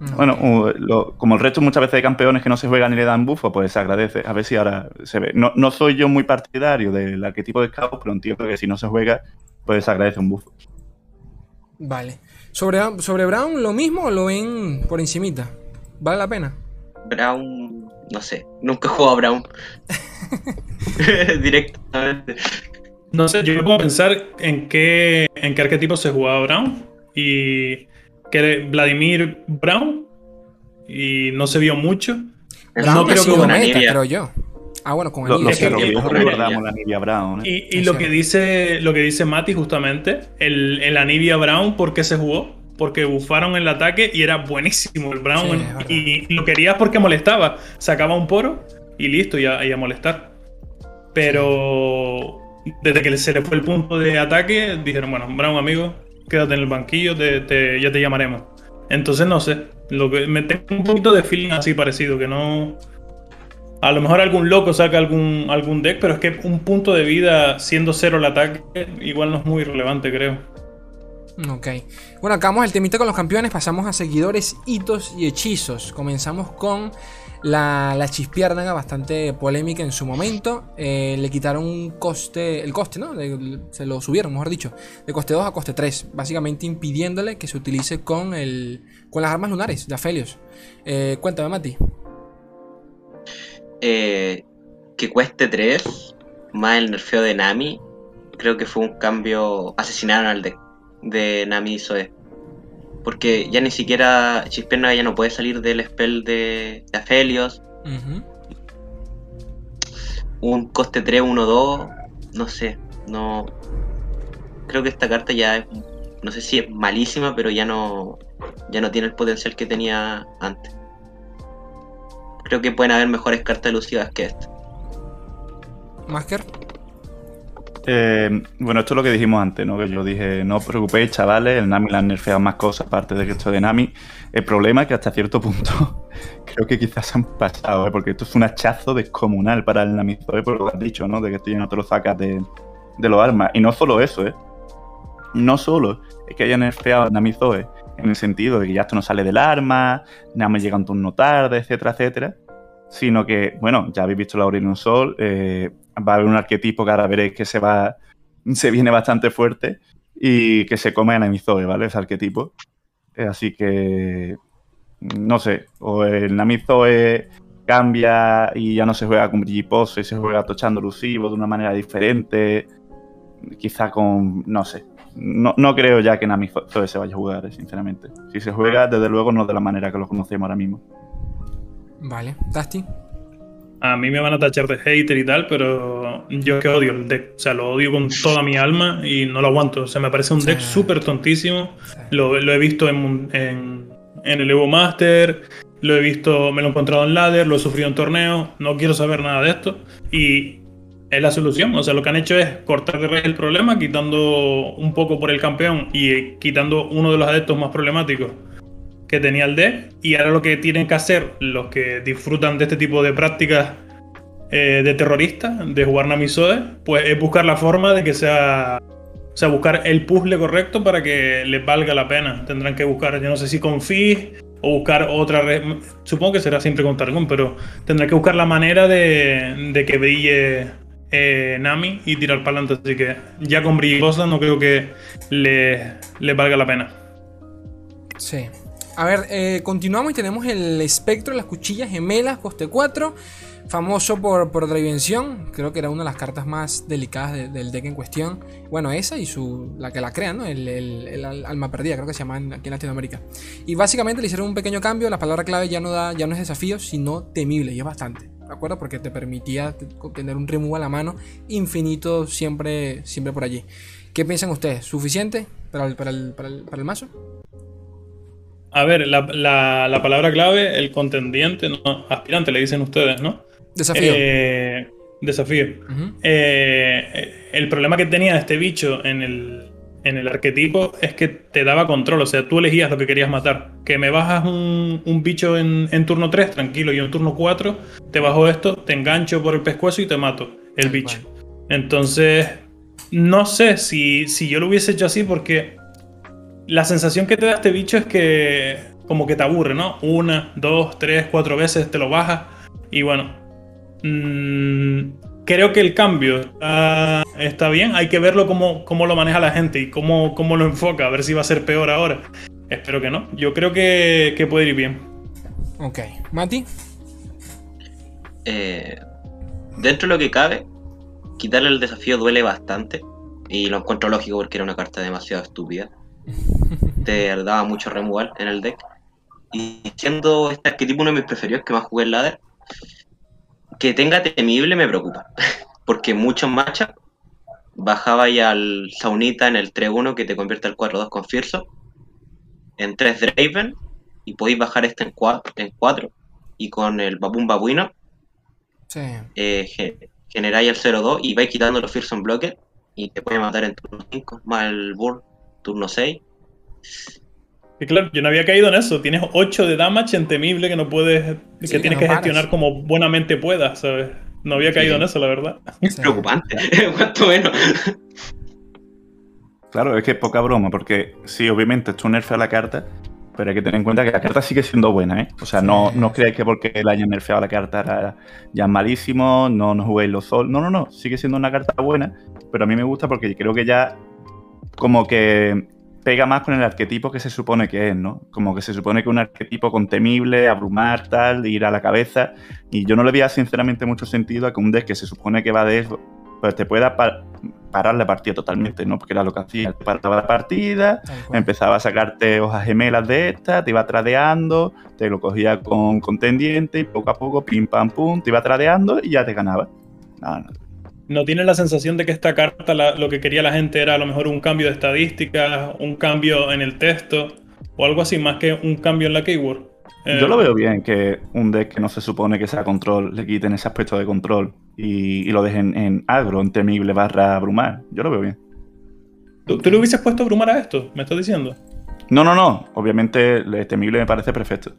Ok. Bueno, lo- como el resto muchas veces de campeones que no se juegan y le dan bufo, pues se agradece. A ver si ahora se ve. No, no soy yo muy partidario del arquetipo de Scout, pero entiendo que si no se juega, pues se agradece un bufo. Vale. Sobre, sobre Brown, ¿lo mismo o lo ven por encimita? ¿Vale la pena? Brown, no sé, nunca he jugado a Brown. Directamente. No sé, yo me puedo pensar en qué, en qué arquetipo se jugaba Brown. Y que Vladimir Brown y no se vio mucho. Brown no creo que con meta, Anivia. creo yo. Ah, bueno, con Lo- Anivia. Brown. ¿eh? Y, y lo cierto. que dice lo que dice Mati justamente, el, el Anivia Brown, ¿por qué se jugó? Porque bufaron el ataque y era buenísimo el Brown. Sí, y lo querías porque molestaba. Sacaba un poro y listo, y a, y a molestar. Pero desde que se le fue el punto de ataque, dijeron, bueno, Brown, amigo, quédate en el banquillo, te- te- ya te llamaremos. Entonces no sé. Lo que me tengo un poquito de feeling así parecido, que no. A lo mejor algún loco saca algún, algún deck, pero es que un punto de vida siendo cero el ataque, igual no es muy relevante, creo. Ok. Bueno, acabamos el temita con los campeones, pasamos a seguidores, hitos y hechizos. Comenzamos con la, la chispiérnaga, bastante polémica en su momento. Eh, le quitaron un coste, el coste, ¿no? Se lo subieron, mejor dicho, de coste 2 a coste 3, básicamente impidiéndole que se utilice con, el, con las armas lunares de Aphelios. Eh, cuéntame, Mati. Eh, que cueste 3, más el nerfeo de Nami, creo que fue un cambio. Asesinaron al deck de Nami Zoe. Porque ya ni siquiera Chispiernaga ya no puede salir del spell de, de Aphelios. Un coste 3, 1, 2, no sé. No. Creo que esta carta ya es. No sé si es malísima, pero ya no. Ya no tiene el potencial que tenía antes. Creo que pueden haber mejores cartas elusivas que esta. Masker. Eh, bueno, esto es lo que dijimos antes, ¿no? Que yo dije, no os preocupéis, chavales, el Nami le han nerfeado más cosas aparte de que esto de Nami. El problema es que hasta cierto punto creo que quizás han pasado, ¿eh? porque esto es un hachazo descomunal para el Nami Zoe, por lo que has dicho, ¿no? De que esto ya no te lo sacas de, los armas. Y no solo eso, ¿eh? No solo es que hayan nerfeado a Nami Zoe en el sentido de que ya esto no sale del arma, nada llega un turno tarde, etcétera, etcétera, sino que, bueno, ya habéis visto la Aurelion Sol, eh, va a haber un arquetipo que ahora veréis que se va se viene bastante fuerte y que se come a Namizoe, ¿vale? Ese arquetipo. Eh, Así que no sé, o el Namizoe cambia y ya no se juega con Brillipose, se juega tochando elusivo de una manera diferente, quizá con, no sé. No, no creo ya que Namizoe se vaya a jugar, eh, sinceramente. Si se juega, desde luego no de la manera que lo conocemos ahora mismo. Vale. Dusty. A mí me van a tachar de hater y tal, pero yo es que odio el deck. O sea, lo odio con toda mi alma y no lo aguanto. O sea, me parece un deck súper tontísimo. Lo, lo he visto en, en, en el Evo Master, lo he visto, me lo he encontrado en ladder, lo he sufrido en torneo. No quiero saber nada de esto. Y es la solución. O sea, lo que han hecho es cortar de raíz el problema, quitando un poco por el campeón y quitando uno de los adeptos más problemáticos que tenía el deck. Y ahora lo que tienen que hacer los que disfrutan de este tipo de prácticas eh, de terroristas, de jugar Namisoe, pues es buscar la forma de que sea. O sea, buscar el puzzle correcto para que les valga la pena. Tendrán que buscar, yo no sé si con Fizz o buscar otra red. Supongo que será siempre con Targon, pero tendrán que buscar la manera de, de que brille eh, Nami y tirar para adelante. Así que ya con brillosa no creo que les les valga la pena. Sí. A ver, eh, continuamos y tenemos el espectro, las cuchillas gemelas, coste 4. Famoso por, por otra invención. Creo que era una de las cartas más delicadas de- del deck en cuestión. Bueno, esa y su la que la crean, ¿no? El, el- el al- alma perdida, creo que se llama aquí en Latinoamérica. Y básicamente le hicieron un pequeño cambio. La palabra clave ya no, da, ya no es desafío, sino temible. Y es bastante. ¿De acuerdo? Porque te permitía tener un remove a la mano infinito siempre, siempre por allí. ¿Qué piensan ustedes? ¿Suficiente para el, para el, para para mazo? A ver, la, la- la palabra clave, el contendiente, no, aspirante le dicen ustedes, ¿no? Desafío. Eh, desafío. Eh, el problema que tenía este bicho en el, en el arquetipo es que te daba control, o sea, tú elegías lo que querías matar. Que me bajas un, un bicho en, en turno 3, tranquilo, y en turno 4 te bajo esto, te engancho por el pescuezo y te mato el bicho. Entonces, no sé si, si yo lo hubiese hecho así porque la sensación que te da este bicho es que como que te aburre, ¿no? Una, dos, tres, cuatro veces te lo bajas y bueno, mm, creo que el cambio está, está bien, hay que verlo cómo, cómo lo maneja la gente y cómo, cómo lo enfoca, a ver si va a ser peor ahora. Espero que no, yo creo que, que puede ir bien. Ok. Mati. Eh, dentro de lo que cabe, quitarle el desafío duele bastante. Y lo encuentro lógico porque era una carta demasiado estúpida. Te daba mucho removal en el deck. y siendo este arquetipo uno de mis preferidos que más jugué en ladder, que tenga temible me preocupa. Porque muchos matchups bajaba ya al Saunita en el 3-1 que te convierte al 4-2 con Fierzo, en 3 Draven, y podéis bajar este en 4, en 4 y con el Babun Babuino Sí. eh, ge- generáis el 0-2 y vais quitando los Fearsome Blockers y te puede matar en turno 5, más el Burn, turno 6. Y claro, yo no había caído en eso. Tienes 8 de damage en temible que no puedes. Sí, que que tienes no que gestionar como buenamente puedas, ¿sabes? No había caído Sí. en eso, la verdad. Es preocupante, cuanto menos. Claro, es que es poca broma, porque sí, obviamente esto es un nerfeo a la carta, pero hay que tener en cuenta que la carta sigue siendo buena, ¿eh? O sea, no, no creáis que porque le hayan nerfeado la carta era ya malísimo, no, no juguéis los sol. No, no, no, sigue siendo una carta buena, pero a mí me gusta porque creo que ya como que pega más con el arquetipo que se supone que es, ¿no? Como que se supone que un arquetipo con temible, abrumar, tal, ir a la cabeza. Y yo no le veía sinceramente mucho sentido a que un deck que se supone que va de eso, pues te pueda pa- parar la partida totalmente, ¿no? Porque era lo que hacía, te paraba la partida, empezaba a sacarte hojas gemelas de estas, te iba tradeando, te lo cogía con contendiente y poco a poco, pim pam pum, te iba tradeando y ya te ganaba. No, no. ¿No tienes la sensación de que esta carta la- lo que quería la gente era a lo mejor un cambio de estadísticas, un cambio en el texto o algo así, más que un cambio en la keyword? Eh, Yo lo veo bien que un deck que no se supone que sea control le quiten ese aspecto de control y, y lo dejen en agro, en temible barra abrumar. Yo lo veo bien. ¿Tú, tú le hubieses puesto brumar a esto? ¿Me estás diciendo? No, no, no. Obviamente el temible me parece perfecto.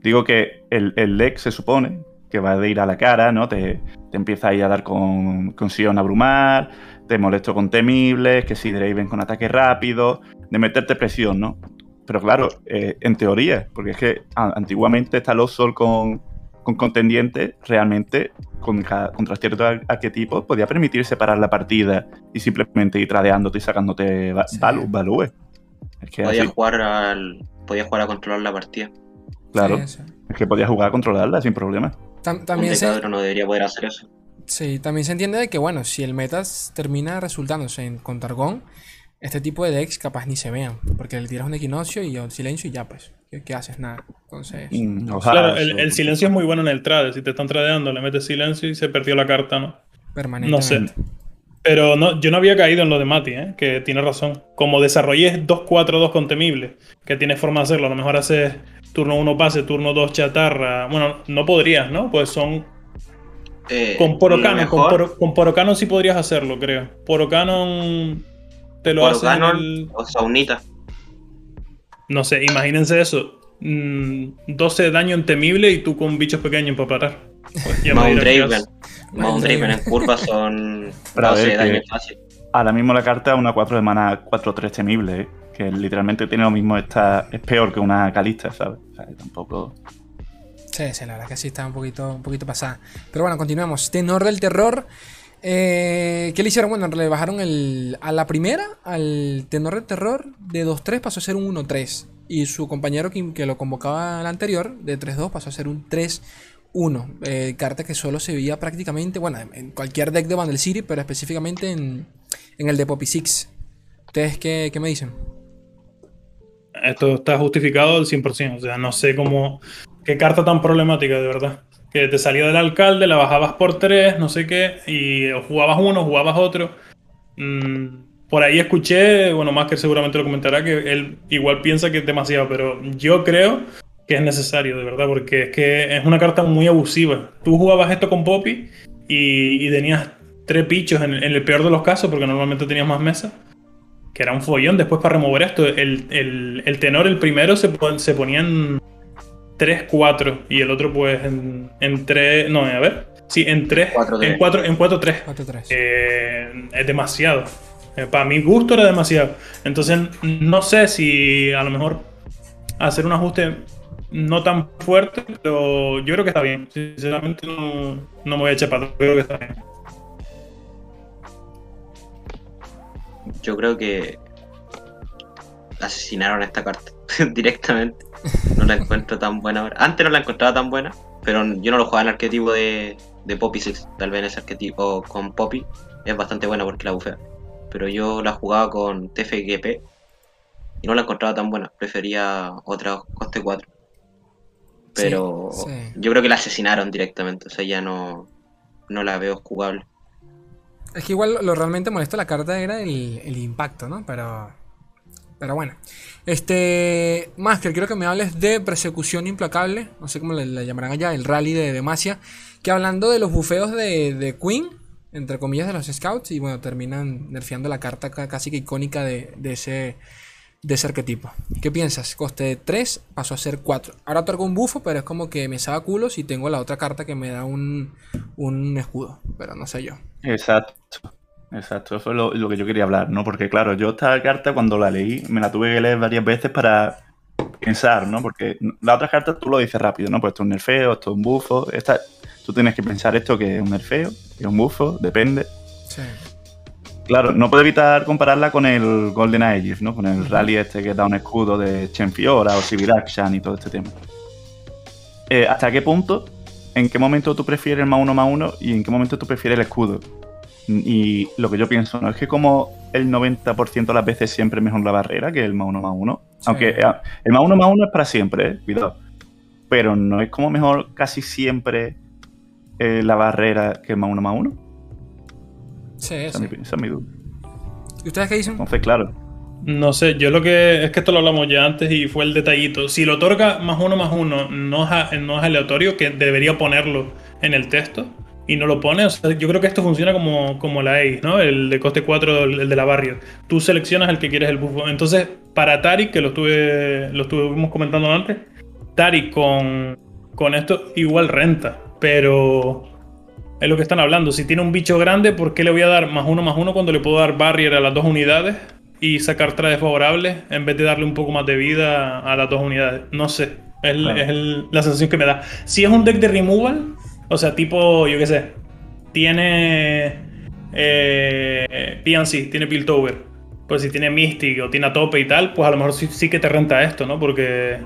Digo que el, el deck se supone que va de ir a la cara, ¿no? Te, te empieza ahí a dar con, con Sion abrumar, te molesto con temibles, que si Draven con ataque rápido, de meterte presión, ¿no? Pero claro, eh, en teoría, porque es que a- antiguamente está los Sol con, con contendientes, realmente con contra ciertos ar- arquetipos podía permitirse parar la partida y simplemente ir tradeándote y sacándote Sí. valúes. Es que Podía así, jugar al. Podía jugar a controlar la partida. claro, Sí, sí. es que podía jugar a controlarla sin problema. Tam- Un también se, no debería poder hacer eso. sí, también se entiende de que, bueno, si el metas termina resultándose en, con Targón, este tipo de decks capaz ni se vean, porque le tiras un equinoccio y un silencio y ya, pues, ¿qué, qué haces? Nada. Entonces, Mm, no, Claro, el, silencio es muy bueno en el trade. Si te están tradeando, le metes silencio y se perdió la carta, ¿no? permanentemente. No sé. Pero no, yo no había caído en lo de Mati, ¿eh? que tiene razón. Como desarrolles 2-4-2 con temible, que tienes forma de hacerlo. A lo mejor haces turno 1 pase, turno 2 chatarra. Bueno, no podrías, ¿no? Pues son. Eh, Con Porocanon, con, Poro, con Porocanon sí podrías hacerlo, creo. Porocanon te lo hace. el- o Saunita. No sé, imagínense eso. Mm, 12 de daño en temible y tú con bichos pequeños para parar. Pues Mount Draven. Mount Draven en curva son Pero a 12 de daño fácil. Ahora mismo la carta es una 4 de mana 4-3 temible, ¿eh? Que literalmente tiene lo mismo, está, es peor que una calista, ¿sabes? O sea, tampoco... Sí, sí, la verdad que sí está un poquito, un poquito pasada. Pero bueno, continuamos. Tenor del terror. Eh, ¿Qué le hicieron? Bueno, le bajaron el, a la primera, al tenor del terror, de 2-3 pasó a ser un 1-3. Y su compañero que, que lo convocaba al anterior, de 3-2, pasó a ser un 3-1. Eh, carta que solo se veía prácticamente, bueno, en cualquier deck de Vandal City, pero específicamente en, en el de Poppy Six. ¿Ustedes qué, qué me dicen? Esto está justificado al 100%. O sea, no sé cómo. Qué carta tan problemática, de verdad. Que te salía del alcalde, la bajabas por tres, no sé qué, y jugabas uno, jugabas otro. Mm, por ahí escuché, bueno, Masker seguramente lo comentará, que él igual piensa que es demasiado, pero yo creo que es necesario, de verdad, porque es que es una carta muy abusiva. Tú jugabas esto con Poppy y, y tenías tres pichos en, en el peor de los casos, porque normalmente tenías más mesas que era un follón después para remover esto. El, el- el tenor, el primero, se, pon- se ponía en 3-4 y el otro pues en, en 3... No, a ver. Sí, en 3... 4-3. En 4 en 4-3. 4-3. Eh, es demasiado. Eh, para mi gusto era demasiado. Entonces no sé si a lo mejor hacer un ajuste no tan fuerte, pero yo creo que está bien. Sinceramente no, no me voy a echar para atrás, creo que está bien. Yo creo que asesinaron esta carta directamente. No la encuentro tan buena ahora. Antes no la encontraba tan buena, pero yo no lo jugaba en el arquetipo de, de Poppy Six. Tal vez en ese arquetipo con Poppy es bastante buena porque la bufea. Pero yo la jugaba con TFGP y no la encontraba tan buena. Prefería otra coste 4. Pero Sí, sí. yo creo que la asesinaron directamente. O sea, ya no, no la veo jugable. Es que igual lo realmente molesto de la carta era el, impacto, ¿no? Pero. Pero bueno. Este. Masker, quiero que me hables de persecución implacable. No sé cómo le, le llamarán allá, el rally de Demacia. Que hablando de los bufeos de, de Queen, entre comillas, de los scouts. Y bueno, terminan nerfeando la carta ca- casi que icónica de, de ese. De ese arquetipo. ¿Qué piensas? Coste 3 pasó a ser 4. Ahora otorgo un bufo, pero es como que me saca culos y tengo la otra carta que me da un, un escudo. Pero no sé yo. Exacto. Exacto, eso es lo, lo que yo quería hablar, ¿no? Porque claro, yo esta carta cuando la leí me la tuve que leer varias veces para pensar, ¿no? Porque la otra carta tú lo dices rápido, ¿no? Pues esto es un nerfeo, esto es un bufo, esta, tú tienes que pensar esto que es un nerfeo, que es un bufo, depende. Sí. Claro, no puedo evitar compararla con el Golden Aegis, ¿no? Con el rally este que da un escudo de Chenfiora o Civil Action y todo este tema. Eh, ¿Hasta qué punto, en qué momento tú prefieres el más uno más uno y en qué momento tú prefieres el escudo? Y lo que yo pienso, ¿no? Es que como el 90% de las veces siempre es mejor la barrera que el más uno más uno. Sí. Aunque eh, el más uno más uno es para siempre, ¿eh? Cuidado. Pero no es como mejor casi siempre eh, la barrera que el más uno más uno. Sí, Esa sí. es mi- esa es mi duda. ¿Y ustedes qué dicen? Entonces, claro, No sé, yo lo que es que esto lo hablamos ya antes y fue el detallito. Si lo otorga más uno más uno, no es, no es aleatorio, que debería ponerlo en el texto y no lo pone. O sea, yo creo que esto funciona como, como la Ace, ¿no? El de coste 4, el, de la barrio. Tú seleccionas el que quieres el bufo. Entonces, para Tari, que lo estuve lo estuvimos comentando antes, Tari con, con esto igual renta, pero es lo que están hablando. Si tiene un bicho grande, ¿por qué le voy a dar más uno más uno cuando le puedo dar barrier a las dos unidades y sacar trajes favorables en vez de darle un poco más de vida a las dos unidades? No sé. Es, el- Claro. es el- la sensación que me da. Si es un deck de removal, o sea, tipo, yo qué sé, tiene eh, PNC, tiene Piltover. Pues si tiene Mystic o tiene a tope y tal, pues a lo mejor sí, sí que te renta esto, ¿no? Porque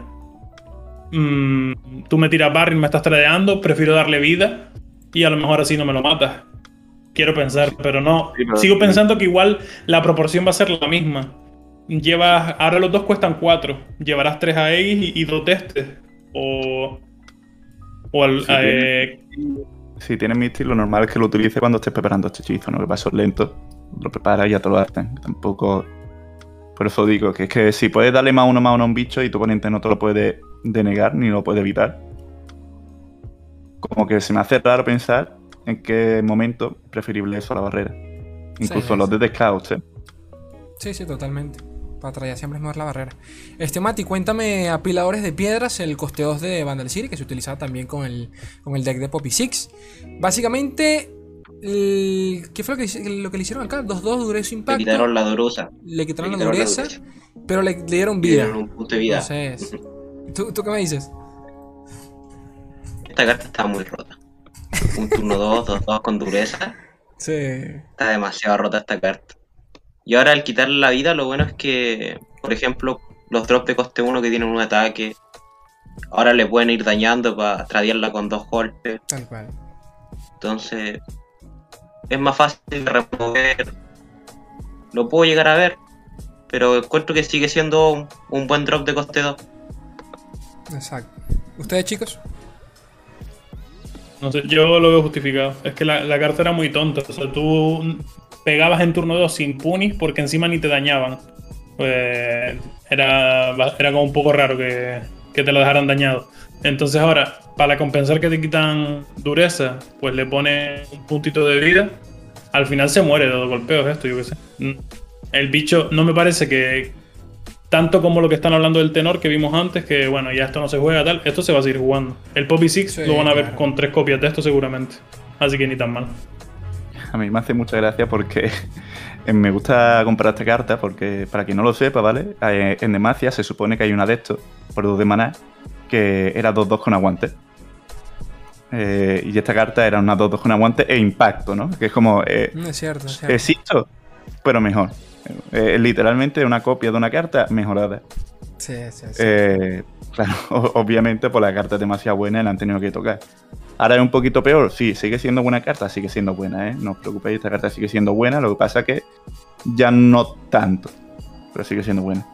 mm, tú me tiras barril, me estás tradeando, prefiero darle vida y a lo mejor así no me lo matas. Quiero pensar, pero no. Sí, pero- Sigo pensando que igual la proporción va a ser la misma. Llevas, ahora los dos cuestan 4. Llevarás 3 a X y, y dos testes. O. O al. Eh, si tienes Mystic, lo normal es que lo utilices cuando estés preparando este hechizo, ¿no? Que pasos lento, lo preparas y ya te lo hacen. Tampoco. Por eso digo que es que si puedes darle más uno más uno a un bicho y tu oponente no te lo puede denegar ni lo puede evitar. Como que se me hace raro pensar en qué momento preferible eso a la barrera. Incluso Sí, los de Scouts, ¿eh? Sí, sí, totalmente. Para traer siempre es mejor la barrera. Este Mati, cuéntame apiladores de piedras, el coste 2 de Vandal City, que se utilizaba también con el, con el deck de Poppy Six. Básicamente, el- ¿qué fue lo que, lo que le hicieron acá? 2-2, dureza Le impacto. quitaron la durosa. le quitaron le la quitaron la dureza, dureza. pero le, le dieron Le vida. dieron un punto de vida. Entonces, ¿tú, ¿tú qué me dices? Esta carta está muy rota. Un turno 2, 2, 2 con dureza. Sí. Está demasiado rota esta carta. Y ahora al quitarle la vida, lo bueno es que, por ejemplo, los drops de coste 1 que tienen un ataque, ahora le pueden ir dañando para tradearla con dos golpes. Tal cual. Entonces, es más fácil de remover. Lo puedo llegar a ver, pero encuentro que sigue siendo un, un buen drop de coste 2. Exacto. ¿Ustedes, chicos? No sé, yo lo veo justificado. Es que la, la carta era muy tonta. O sea, tú pegabas en turno 2 sin punis porque encima ni te dañaban. Pues era, era como un poco raro que, que te lo dejaran dañado. Entonces ahora, para compensar que te quitan dureza, pues le pone un puntito de vida. Al final se muere de dos golpeos esto, yo qué sé. Mm. El bicho no me parece que... Tanto como lo que están hablando del tenor que vimos antes, que bueno, ya esto no se juega tal, esto se va a seguir jugando. El Poppy Six Sí, lo van a ver claro. con tres copias de esto seguramente. Así que ni tan mal. A mí me hace mucha gracia porque me gusta comprar esta carta porque, para quien no lo sepa, ¿vale? Eh, En Demacia se supone que hay una de estos, por dos de maná, que era 2-2 con aguante. Eh, y esta carta era una 2-2 con aguante e impacto, ¿no? Que es como, eh, No es cierto, es cierto. existo, pero mejor. Eh, literalmente una copia de una carta mejorada. Sí, sí, sí. Eh, claro, obviamente por la carta es demasiado buena y la han tenido que tocar. Ahora es un poquito peor, sí, sigue siendo buena carta, sigue siendo buena, ¿eh? No os preocupéis, esta carta sigue siendo buena, lo que pasa que ya no tanto, pero sigue siendo buena.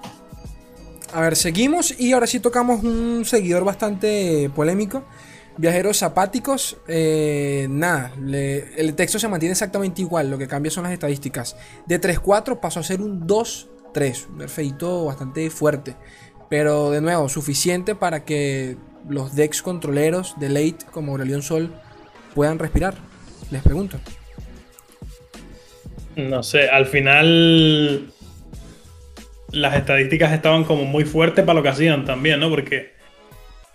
A ver, seguimos y ahora sí tocamos un seguidor bastante polémico. Viajeros zapáticos, eh, nada, el texto se mantiene exactamente igual, lo que cambia son las estadísticas. De 3-4 pasó a ser un 2-3, un efecto bastante fuerte. Pero de nuevo, suficiente para que los decks controleros de late como Aurelion Sol puedan respirar. Les pregunto. No sé, al final las estadísticas estaban como muy fuertes para lo que hacían también, ¿no? Porque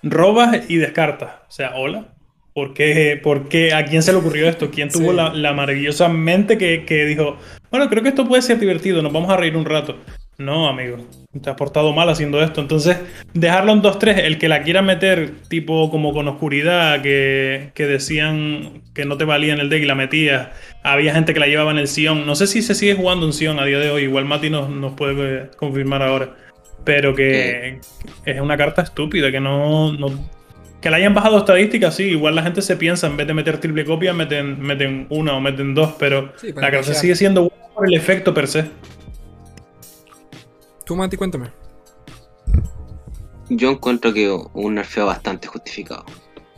robas y descartas. O sea, hola. ¿Por qué, por qué? ¿A quién se le ocurrió esto? ¿Quién tuvo la, maravillosa mente que, que, dijo, bueno, creo que esto puede ser divertido, nos vamos a reír un rato? No, amigo, te has portado mal haciendo esto. Entonces, dejarlo en 2-3, el que la quiera meter tipo como con oscuridad, que, que, decían que no te valía en el deck y la metías. Había gente que la llevaba en el Sion. No sé si se sigue jugando en Sion a día de hoy. Igual Mati nos, nos puede confirmar ahora. Pero que es una carta estúpida, que no, Que la hayan bajado estadísticas, sí. Igual la gente se piensa, en vez de meter triple copia, meten, meten una o meten dos. Pero la carta sigue siendo buena por el efecto per se. Tú, Mati, cuéntame. Yo encuentro que un nerfeo bastante justificado.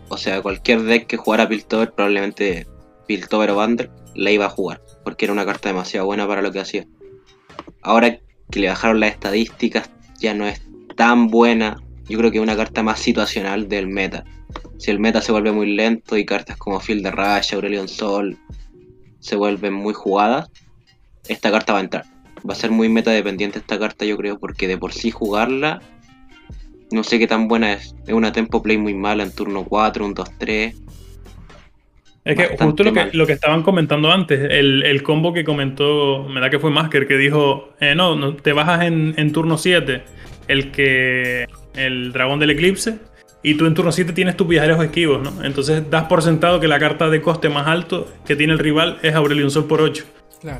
O sea, cualquier deck que jugara Piltover, probablemente Piltover o Bander, la iba a jugar. Porque era una carta demasiado buena para lo que hacía. Ahora que le bajaron las estadísticas, ya no es tan buena. Yo creo que es una carta más situacional del meta. Si el meta se vuelve muy lento y cartas como Field de Rush, Aurelion Sol se vuelven muy jugadas, esta carta va a entrar va a ser muy meta dependiente esta carta, yo creo, porque de por sí jugarla, no sé qué tan buena es. Es una tempo play muy mala en turno 4, un 2-3. Es que justo lo que, lo que, estaban comentando antes, el, combo que comentó, me da que fue Masker, que dijo, eh, no, no, te bajas en, en, turno 7 el que el dragón del eclipse y tú en turno 7 tienes tus viajeros esquivos, ¿no? Entonces das por sentado que la carta de coste más alto que tiene el rival es Aurelion Sol por 8.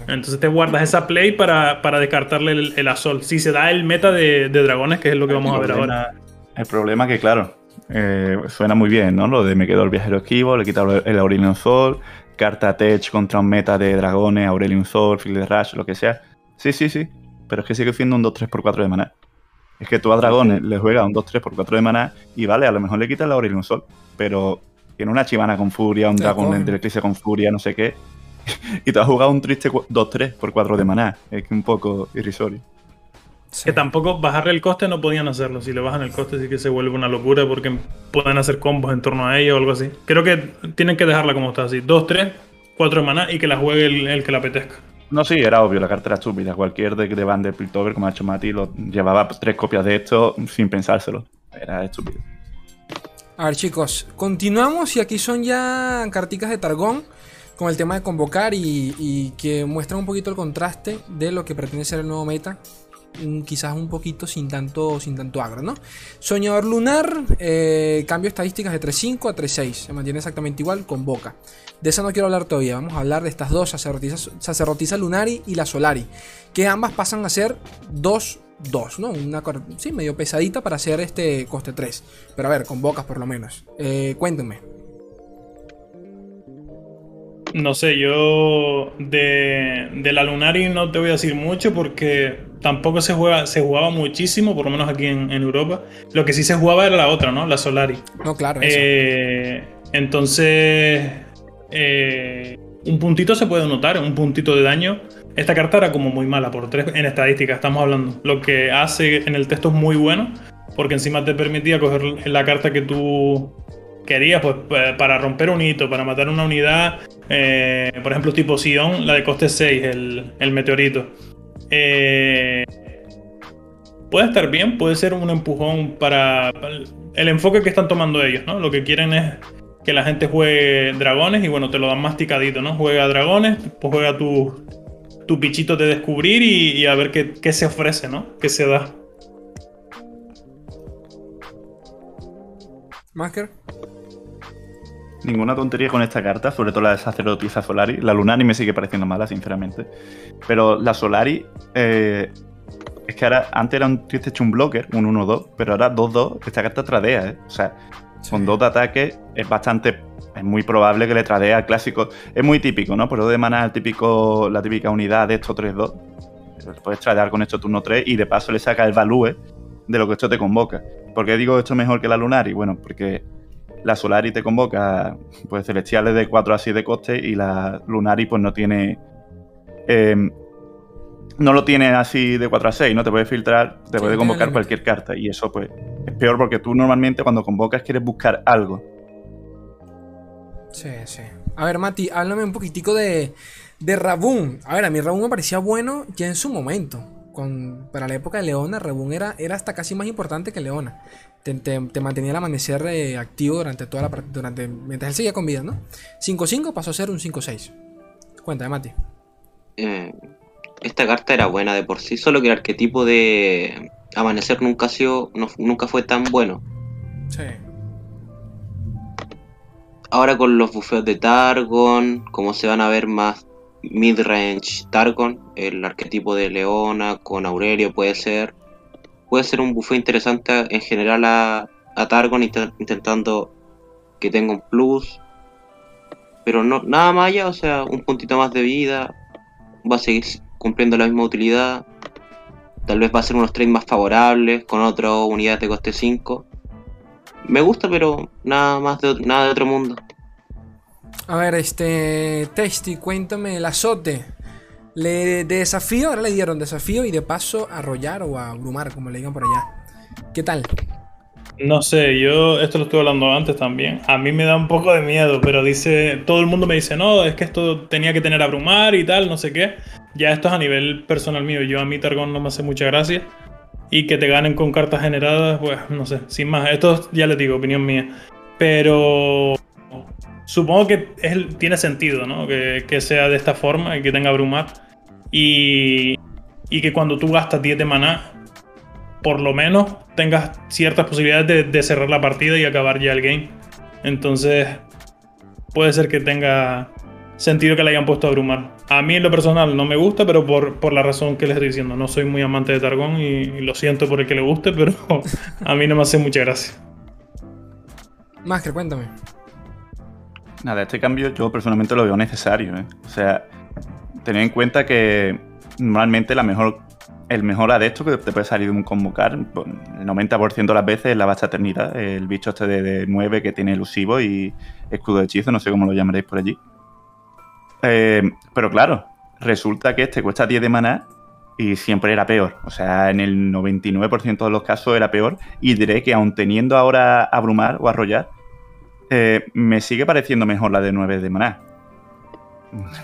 Entonces te guardas esa play para, descartarle el, el Asol. Si se da el meta de, dragones, que es lo que vamos a ver ahora. El problema es que, claro, eh, suena muy bien, ¿no? Lo de me quedo el viajero esquivo, le quito el Aurelion Sol, carta Tech contra un meta de dragones, Aurelion Sol, Field Rush, lo que sea. Sí, sí, sí. Pero es que sigue siendo un 2-3 por 4 de maná. Es que tú a dragones le juegas un 2-3 por 4 de maná y vale, a lo mejor le quitas el Aurelion Sol. Pero tiene una chivana con furia, un dragón de eclipse con furia, no sé qué. y te has jugado un triste 2-3 por 4 de maná. Es que un poco irrisorio. Que tampoco bajarle el coste no podían hacerlo. Si le bajan el coste sí que se vuelve una locura porque pueden hacer combos en torno a ella o algo así. Creo que tienen que dejarla como está así. 2-3, 4 de maná y que la juegue el, que la apetezca. No, sí, era obvio, la carta era estúpida. Cualquier deck de band de Piltover, como ha hecho Mati, lo llevaba tres copias de esto sin pensárselo. Era estúpido. A ver, chicos, continuamos y aquí son ya carticas de Targón con el tema de convocar y, que muestra un poquito el contraste de lo que pretende ser el nuevo meta. Quizás un poquito sin tanto, sin tanto agro, ¿no? Soñador lunar, eh, cambio estadísticas de 3.5 a 3.6. Se mantiene exactamente igual, convoca. De esa no quiero hablar todavía. Vamos a hablar de estas dos, sacerdotisa, Lunari y la Solari. Que ambas pasan a ser 2 2, ¿no? Una sí, medio pesadita para hacer este coste 3. Pero a ver, convocas por lo menos. Eh, cuéntenme. No sé, yo de, la Lunari no te voy a decir mucho porque tampoco se juega, se jugaba muchísimo, por lo menos aquí en, Europa. Lo que sí se jugaba era la otra, ¿no? La Solari. No, claro. Eh, entonces, eh, un puntito se puede notar, un puntito de daño. Esta carta era como muy mala por tres en estadística, estamos hablando. Lo que hace en el texto es muy bueno, porque encima te permitía coger la carta que tú querías, pues para romper un hito, para matar una unidad, eh, por ejemplo, tipo Sion, la de coste 6, el, meteorito. Eh, puede estar bien, puede ser un empujón para, el enfoque que están tomando ellos, ¿no? Lo que quieren es que la gente juegue dragones y bueno, te lo dan masticadito, ¿no? Juega dragones, pues juega tu, tu pichito de descubrir y, a ver qué, se ofrece, ¿no? ¿Qué se da? Masker ninguna tontería con esta carta, sobre todo la de sacerdotisa Solari. La Lunari me sigue pareciendo mala, sinceramente. Pero la Solari, eh, es que ahora, antes era un triste un blocker, un 1-2, pero ahora 2-2, esta carta tradea, ¿eh? O sea, con dos de ataque es bastante. Es muy probable que le tradea al clásico. Es muy típico, ¿no? Pero de mana el típico, la típica unidad de estos 3-2. Puedes tradear con esto turno 3 y de paso le saca el value de lo que esto te convoca. ¿Por qué digo esto mejor que la Lunari? Bueno, porque la Solari te convoca pues celestiales de 4 a 6 de coste y la Lunari pues no tiene... em, no lo tiene así de 4 a 6, no te puede filtrar, te Sí, puede convocar cualquier carta y eso pues es peor porque tú normalmente cuando convocas quieres buscar algo. Sí, sí. A ver, Mati, háblame un poquitico de, de Rabun. A ver, a mí Rabun me parecía bueno ya en su momento. Con, para la época de Leona, Rabun era, era hasta casi más importante que Leona. Te, te- te mantenía el amanecer eh, activo durante toda la durante mientras él seguía con vida, ¿no? 5-5 pasó a ser un 5-6. Cuéntame, Mati. Eh, esta carta era buena de por sí, solo que el arquetipo de Amanecer nunca ha sido, no- nunca fue tan bueno. Sí. Ahora con los bufeos de Targon, como se van a ver más mid-range Targon, el arquetipo de Leona con Aurelio puede ser. Puede ser un bufeo interesante en general a, a Targon int- intentando que tenga un plus. Pero no, nada más allá, o sea, un puntito más de vida. Va a seguir cumpliendo la misma utilidad. Tal vez va a ser unos trades más favorables con otras unidades de coste 5. Me gusta, pero nada más nada de otro mundo. A ver, este. Tasty, cuéntame el azote. Le, de desafío, ahora le dieron desafío y de paso arrollar o abrumar, como le digan por allá. ¿Qué tal? No sé, yo esto lo estuve hablando antes también. A mí me da un poco de miedo, pero dice, todo el mundo me dice, no, es que esto tenía que tener abrumar y tal, no sé qué. Ya esto es a nivel personal mío. Yo a mí Targon no me hace mucha gracia. Y que te ganen con cartas generadas, pues no sé, sin más. Esto ya les digo, opinión mía. Pero supongo que es- tiene sentido, ¿no? Que, que sea de esta forma y que tenga abrumar. Y, que cuando tú gastas 10 de maná, por lo menos tengas ciertas posibilidades de, cerrar la partida y acabar ya el game. Entonces, puede ser que tenga sentido que le hayan puesto a abrumar. A mí en lo personal no me gusta, pero por, la razón que les estoy diciendo. No soy muy amante de Targón y, lo siento por el que le guste, pero a mí no me hace mucha gracia. Masker, cuéntame. Nada, este cambio yo personalmente lo veo necesario. ¿eh? O sea, tener en cuenta que normalmente la mejor, el mejor adepto que te puede salir de un convocar, el 90% de las veces es la vasta eternidad, el bicho este de, de 9 que tiene elusivo y escudo de hechizo, no sé cómo lo llamaréis por allí. Eh, pero claro, resulta que este cuesta 10 de maná y siempre era peor. O sea, en el 99% de los casos era peor. Y diré que aun teniendo ahora abrumar o arrollar, eh, me sigue pareciendo mejor la de 9 de maná.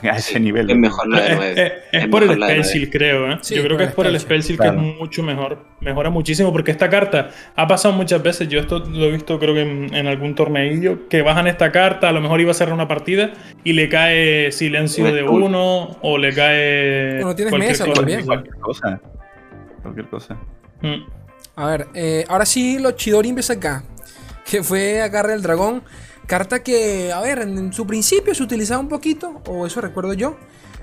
A ese Sí, nivel. Es mejor la de Es, 9. es- es Es por el de Spellseal, creo. ¿eh? Sí, Yo creo que es por el. Spellseal Claro. que es mucho mejor. Mejora muchísimo porque esta carta ha pasado muchas veces. Yo esto lo he visto creo que en, en algún torneillo. Que bajan esta carta, a lo mejor iba a cerrar una partida y le cae silencio de uno o le cae. Bueno, tienes cualquier mesa cosa. también. Cualquier cosa. Cualquier cosa. Mm. A ver, eh, ahora sí lo Chidori empieza acá. Que fue Agarre el Dragón. Carta que, a ver, en su principio se utilizaba un poquito, o eso recuerdo yo.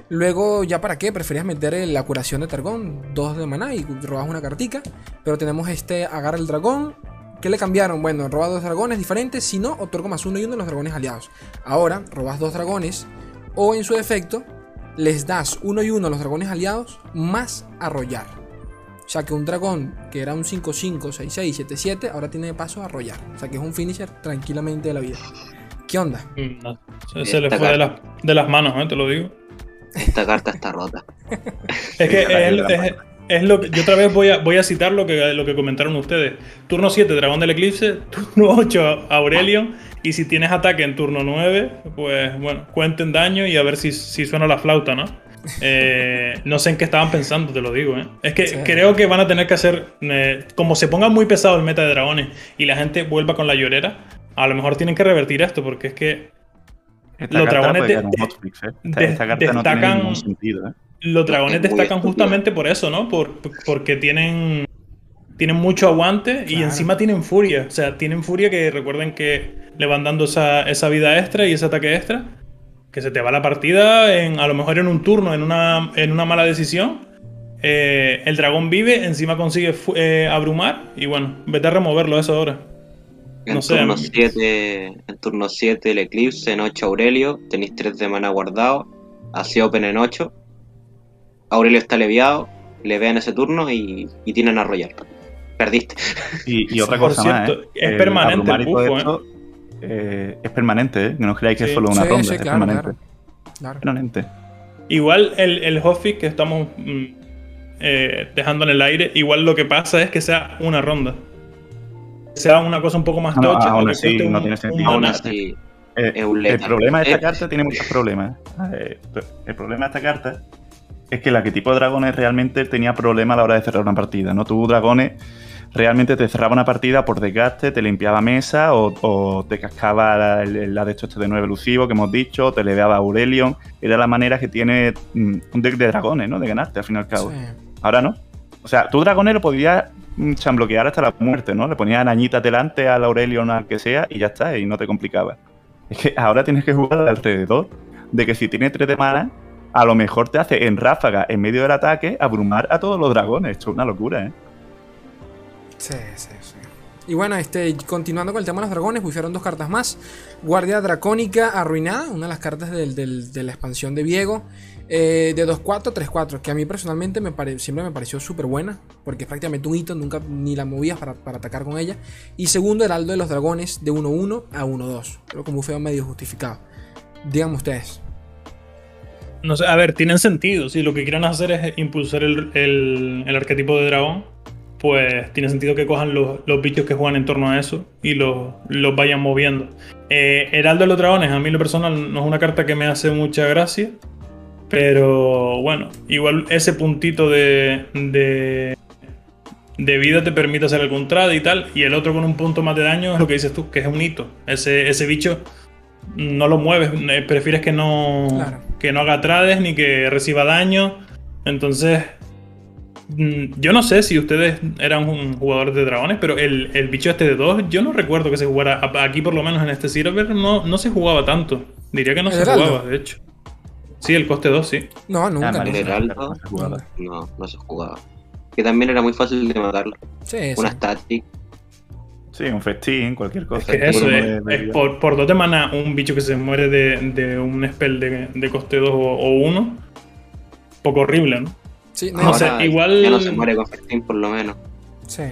Luego, ya para qué, preferías meter la curación de Targón, dos de maná y robas una cartica. Pero tenemos este Agarra el Dragón. ¿Qué le cambiaron? Bueno, robas dos dragones diferentes, si no, otorgo más uno y uno a los dragones aliados. Ahora, robas dos dragones, o en su defecto, les das uno y uno a los dragones aliados, más arrollar. O sea que un dragón que era un 5-5, 6-6, 7-7, ahora tiene paso a arrollar. O sea que es un finisher tranquilamente de la vida. ¿Qué onda? Mm, no. Se, se le fue de, las- de las manos, ¿eh? te lo digo. Esta carta está rota. Es que es, lo que. Yo otra vez voy a, voy a citar lo que, lo que comentaron ustedes. Turno 7, Dragón del Eclipse. Turno 8, Aurelion. Y si tienes ataque en turno 9, pues bueno, cuenten daño y a ver si, si suena la flauta, ¿no? Eh, no sé en qué estaban pensando, te lo digo, ¿eh? Es que Sí. creo que van a tener que hacer. eh, como se ponga muy pesado el meta de dragones y la gente vuelva con la llorera, a lo mejor tienen que revertir esto, porque es que Esta Los carta dragones puede de- quedar un de- hotfix, ¿eh? Esta, de- esta carta no tiene destacan- ningún sentido, ¿eh? Los dragones Es destacan estúpido. justamente por eso, ¿no? Por, porque tienen, tienen mucho aguante y encima tienen furia. O sea, tienen furia que recuerden que le van dando esa, esa vida extra y ese ataque extra. Que se te va la partida en, a lo mejor en un turno, en una, en una mala decisión. Eh, el dragón vive, encima consigue eh, abrumar y bueno, vete a removerlo eso ahora. En No sé, turno 7, en turno 7 el Eclipse, en 8 Aurelio, tenéis 3 de mana guardado, así Open en 8. Aurelio está leviado, le vean ese turno y, y tienen a arrollar. perdiste. Y, y otra Por cosa más, ¿eh? es El permanente el bufo, esto, eh, es permanente, ¿eh? Que no creáis que Sí. es solo una Sí, ronda, sí, es claro, permanente. claro. Claro. Permanente. Igual el, el hotfix que estamos mm, eh, dejando en el aire, igual lo que pasa es que sea una ronda. Sea una cosa un poco más No, tocha aún así, no un- tiene sentido. Aún mana. así, Eh, el problema de esta carta tiene muchos problemas. Eh, el problema de esta carta es que el arquetipo de dragones realmente tenía problemas a la hora de cerrar una partida. ¿no? Tú, dragones, realmente te cerraba una partida por desgaste, te limpiaba mesa o, o te cascaba la, la de esto este de 9 elusivo que hemos dicho, te leveaba a Aurelion. Era la manera que tiene mm, un deck de dragones, ¿no? De ganarte al fin y al cabo. Sí. Ahora no. O sea, tu dragonero podías mm, chambloquear hasta la muerte, ¿no? Le ponías arañitas delante al Aurelion al que sea y ya está, y no te complicaba. Es que ahora tienes que jugar alrededor de que si tiene 3 de mana, a lo mejor te hace en ráfaga, en medio del ataque, abrumar a todos los dragones. Esto es una locura, ¿eh? Sí, sí, sí. Y bueno, este, continuando con el tema de los dragones, pusieron dos cartas más. Guardia Dracónica Arruinada, una de las cartas de la expansión de Viego. eh, de 2-4, 3-4, que a mí personalmente me pare- siempre me pareció súper buena, porque es prácticamente un hito, nunca ni la movías para, atacar con ella. Y segundo, Heraldo de los Dragones, de 1-1 a 1-2, pero como fue medio justificado. Díganme ustedes. No sé, a ver, tienen sentido. Si lo que quieren hacer es impulsar el arquetipo de dragón, pues tiene sentido que cojan los, los bichos que juegan en torno a eso y los, los vayan moviendo. Eh, Heraldo de los Dragones, a mí lo personal no es una carta que me hace mucha gracia, pero bueno, igual ese puntito de, de, de vida te permite hacer algún trade y tal, y el otro con un punto más de daño es lo que dices tú, que es un hito. Ese, ese bicho no lo mueves, eh, prefieres que no, Claro. que no haga trades ni que reciba daño. Entonces, yo no sé si ustedes eran un jugador de dragones, pero el, el bicho este de dos, yo no recuerdo que se jugara. A- Aquí, por lo menos en este Silver, no, no se jugaba tanto. Diría que no ¿El se Heraldo? jugaba, de hecho. Sí, el coste 2, sí. No, nunca. Ah, el Heraldo, No se jugaba. no, no se jugaba. Que también era muy fácil de matarlo. Sí, sí. Una static. Sí, un festín, cualquier cosa. Que eso Uno es, de- de es vida. por, por dos de mana un bicho que se muere de, de un spell de, de coste 2 o 1. Poco horrible, ¿no? Sí, no, sé, Ahora igual- Ya no se muere con Festín, por lo menos. sí.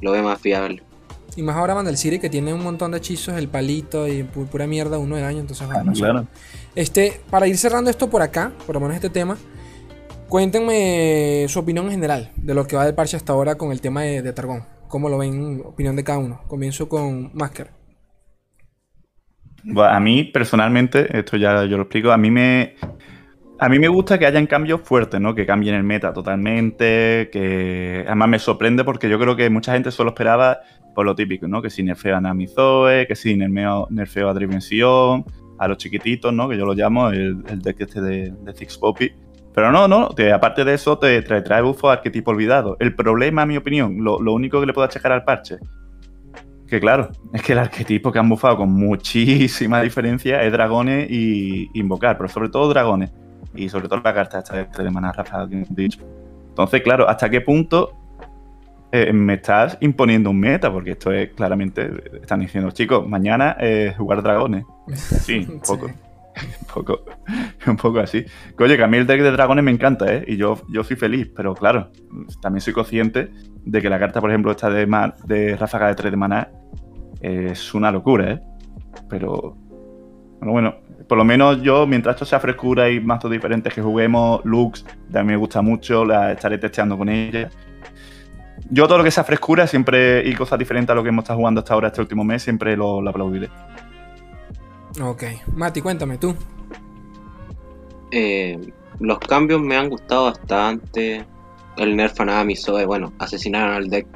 Lo ve más fiable. Y más ahora Vandal City que tiene un montón de hechizos, el palito y pu- pura mierda, uno de daño, entonces bueno, Claro, no sé. claro. Este, para ir cerrando esto por acá, por lo menos este tema, cuéntenme su opinión en general de lo que va del parche hasta ahora con el tema de, de Targón. ¿Cómo lo ven? Opinión de cada uno. Comienzo con Masker. Bueno, a mí, personalmente, esto ya yo lo explico, a mí me. A mí me gusta que hayan cambios fuertes, ¿no? Que cambien el meta totalmente, que además me sorprende porque yo creo que mucha gente solo esperaba por lo típico, ¿no? Que si nerfean a Mizoe, que si nerfeo, nerfeo a Drivención, a los chiquititos, ¿no? Que yo lo llamo el, el deck este de, de Six Poppy. Pero no, no, que aparte de eso te trae, trae buffo arquetipo olvidado. El problema, en mi opinión, lo, lo único que le puedo achacar al parche, que claro, es que el arquetipo que han bufado con muchísima diferencia es dragones y invocar, pero sobre todo dragones. Y sobre todo la carta esta de tres de mana ráfaga que hemos dicho. Entonces, claro, ¿hasta qué punto eh, me estás imponiendo un meta? Porque esto es claramente, están diciendo, chicos, mañana eh, jugar dragones. Sí, un poco. Un poco, un poco así. Que, Oye, que a mí el deck de dragones me encanta, ¿eh? Y yo, yo soy feliz, pero claro, también soy consciente de que la carta, por ejemplo, esta de, ma- de ráfaga de 3 de maná es una locura, ¿eh? Pero, bueno, bueno, por lo menos yo, mientras esto sea frescura y mazos diferentes que juguemos, Lux, también me gusta mucho, la estaré testeando con ella. Yo todo lo que sea frescura siempre y cosas diferentes a lo que hemos estado jugando hasta ahora este último mes, siempre lo, lo aplaudiré. Ok. Mati, cuéntame tú. Eh, los cambios me han gustado bastante. El nerf a Zoe, bueno, asesinaron al deck.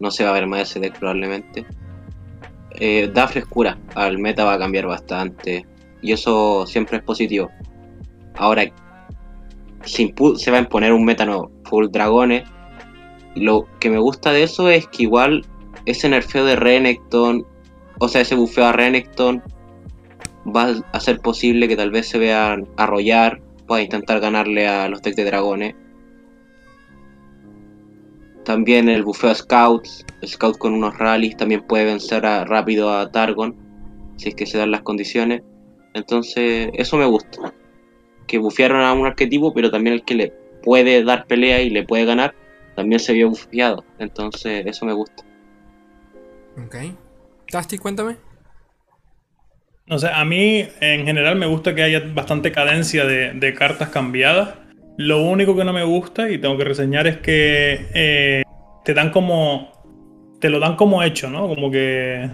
No se va a ver más ese deck probablemente. Eh, da frescura. Al meta va a cambiar bastante. Y eso siempre es positivo. Ahora se, se va a imponer un meta nuevo, full dragones. Lo que me gusta de eso es que igual ese nerfeo de Renekton, o sea, ese bufeo a Renekton, va a hacer posible que tal vez se vean arrollar para intentar ganarle a los decks de dragones. También el bufeo a Scouts, Scout con unos rallies también puede vencer a- rápido a Targon, si es que se dan las condiciones. Entonces, eso me gusta. Que bufearon a un arquetipo, pero también el que le puede dar pelea y le puede ganar, también se vio bufiado. Entonces, eso me gusta. Ok. Tasti, cuéntame. No sé, a mí en general me gusta que haya bastante cadencia de, cartas cambiadas. Lo único que no me gusta y tengo que reseñar es que eh, te dan como. Te lo dan como hecho, ¿no? Como que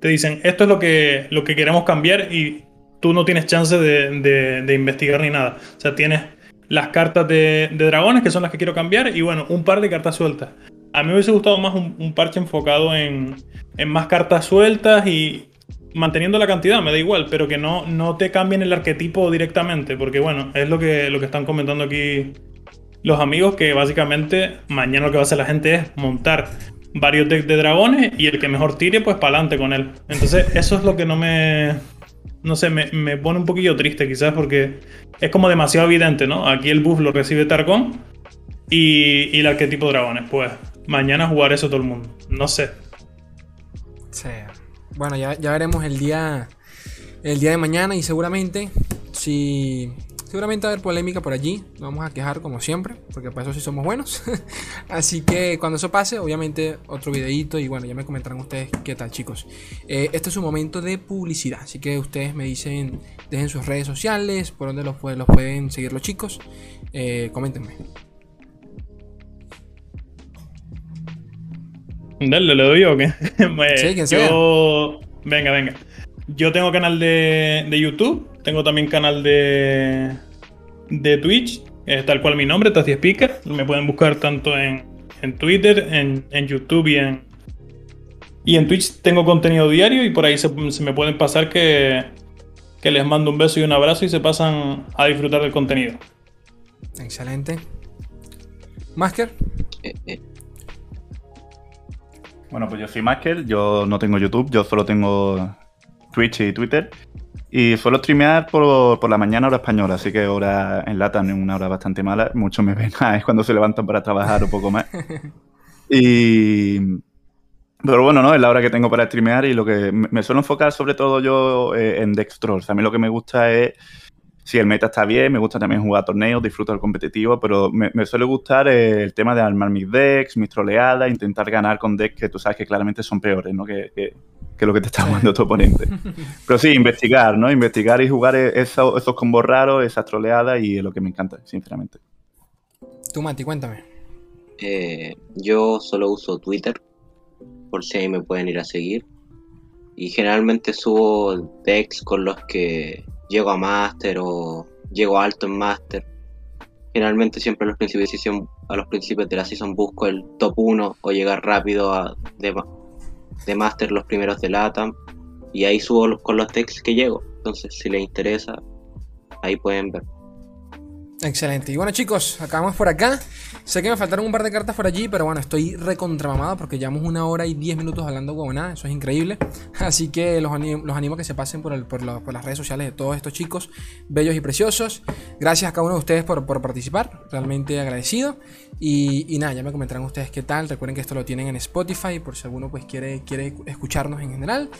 te dicen, esto es lo que, lo que queremos cambiar y tú no tienes chance de, investigar ni nada. O sea, tienes las cartas de, dragones, que son las que quiero cambiar, y bueno, un par de cartas sueltas. A mí me hubiese gustado más un, parche enfocado en, en, más cartas sueltas y manteniendo la cantidad, me da igual, pero que no, no te cambien el arquetipo directamente, porque bueno, es lo que, lo que están comentando aquí los amigos, que básicamente mañana lo que va a hacer la gente es montar varios decks de dragones y el que mejor tire, pues para adelante con él. Entonces, eso es lo que no me. No sé, me, pone un poquillo triste quizás porque es como demasiado evidente, ¿no? Aquí el buff lo recibe Targon y, y el arquetipo dragones. Pues mañana jugar eso todo el mundo. No sé. Sí. Bueno, ya, ya veremos el día, el día de mañana y seguramente si Seguramente va a haber polémica por allí. Nos vamos a quejar como siempre, porque para eso sí somos buenos. Así que cuando eso pase, obviamente otro videito y bueno, ya me comentarán ustedes qué tal chicos. Eh, este es un momento de publicidad, así que ustedes me dicen, dejen sus redes sociales, por donde los, los pueden seguir los chicos. Eh, coméntenme. Dale, ¿le doy yo o qué? sí, quien sea. Venga, venga. Yo tengo canal de, de YouTube, tengo también canal de, de Twitch, es tal cual mi nombre, Tati Speaker. Me pueden buscar tanto en, Twitter, en, YouTube y en, y en Twitch tengo contenido diario y por ahí se, me pueden pasar que, que, les mando un beso y un abrazo y se pasan a disfrutar del contenido. Excelente. Masker. Eh, eh. Bueno, pues yo soy Masker, yo no tengo YouTube, yo solo tengo Twitch y Twitter. Y suelo streamear por, por la mañana hora española, así que hora en Latam es una hora bastante mala. Muchos me ven es cuando se levantan para trabajar un poco más. Y... Pero bueno, ¿no? Es la hora que tengo para streamear y lo que me suelo enfocar sobre todo yo eh, en Dextrolls. A mí lo que me gusta es si el meta está bien, me gusta también jugar torneos, disfruto del competitivo, pero me, suele gustar el tema de armar mis decks, mis troleadas, intentar ganar con decks que tú sabes que claramente son peores, ¿no? Que, que lo que te está jugando tu oponente. Pero sí, investigar, ¿no? Investigar y jugar e-, esos, esos combos raros, esas troleadas y es lo que me encanta, sinceramente. Tú, Mati, cuéntame. Eh, yo solo uso Twitter, por si ahí me pueden ir a seguir. Y generalmente subo decks con los que llego a Master o llego alto en Master. Generalmente siempre a los principios de, a los principios de la season busco el top 1 o llegar rápido a, de, de Master los primeros de LATAM y ahí subo con los textos que llego. Entonces, si les interesa, ahí pueden ver. Excelente. Y bueno, chicos, acabamos por acá. Sé que me faltaron un par de cartas por allí, pero bueno, estoy recontramamado porque llevamos una hora y diez minutos hablando con nada. Eso es increíble. Así que los animo, los animo a que se pasen por, las redes sociales de todos estos chicos, bellos y preciosos. Gracias a cada uno de ustedes por, participar. Realmente agradecido. Y, nada, ya me comentarán ustedes qué tal. Recuerden que esto lo tienen en Spotify por si alguno pues quiere, quiere escucharnos en general.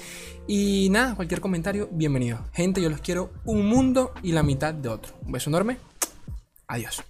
Y nada, cualquier comentario, bienvenido. Gente, yo los quiero un mundo y la mitad de otro. Un beso enorme. Adiós.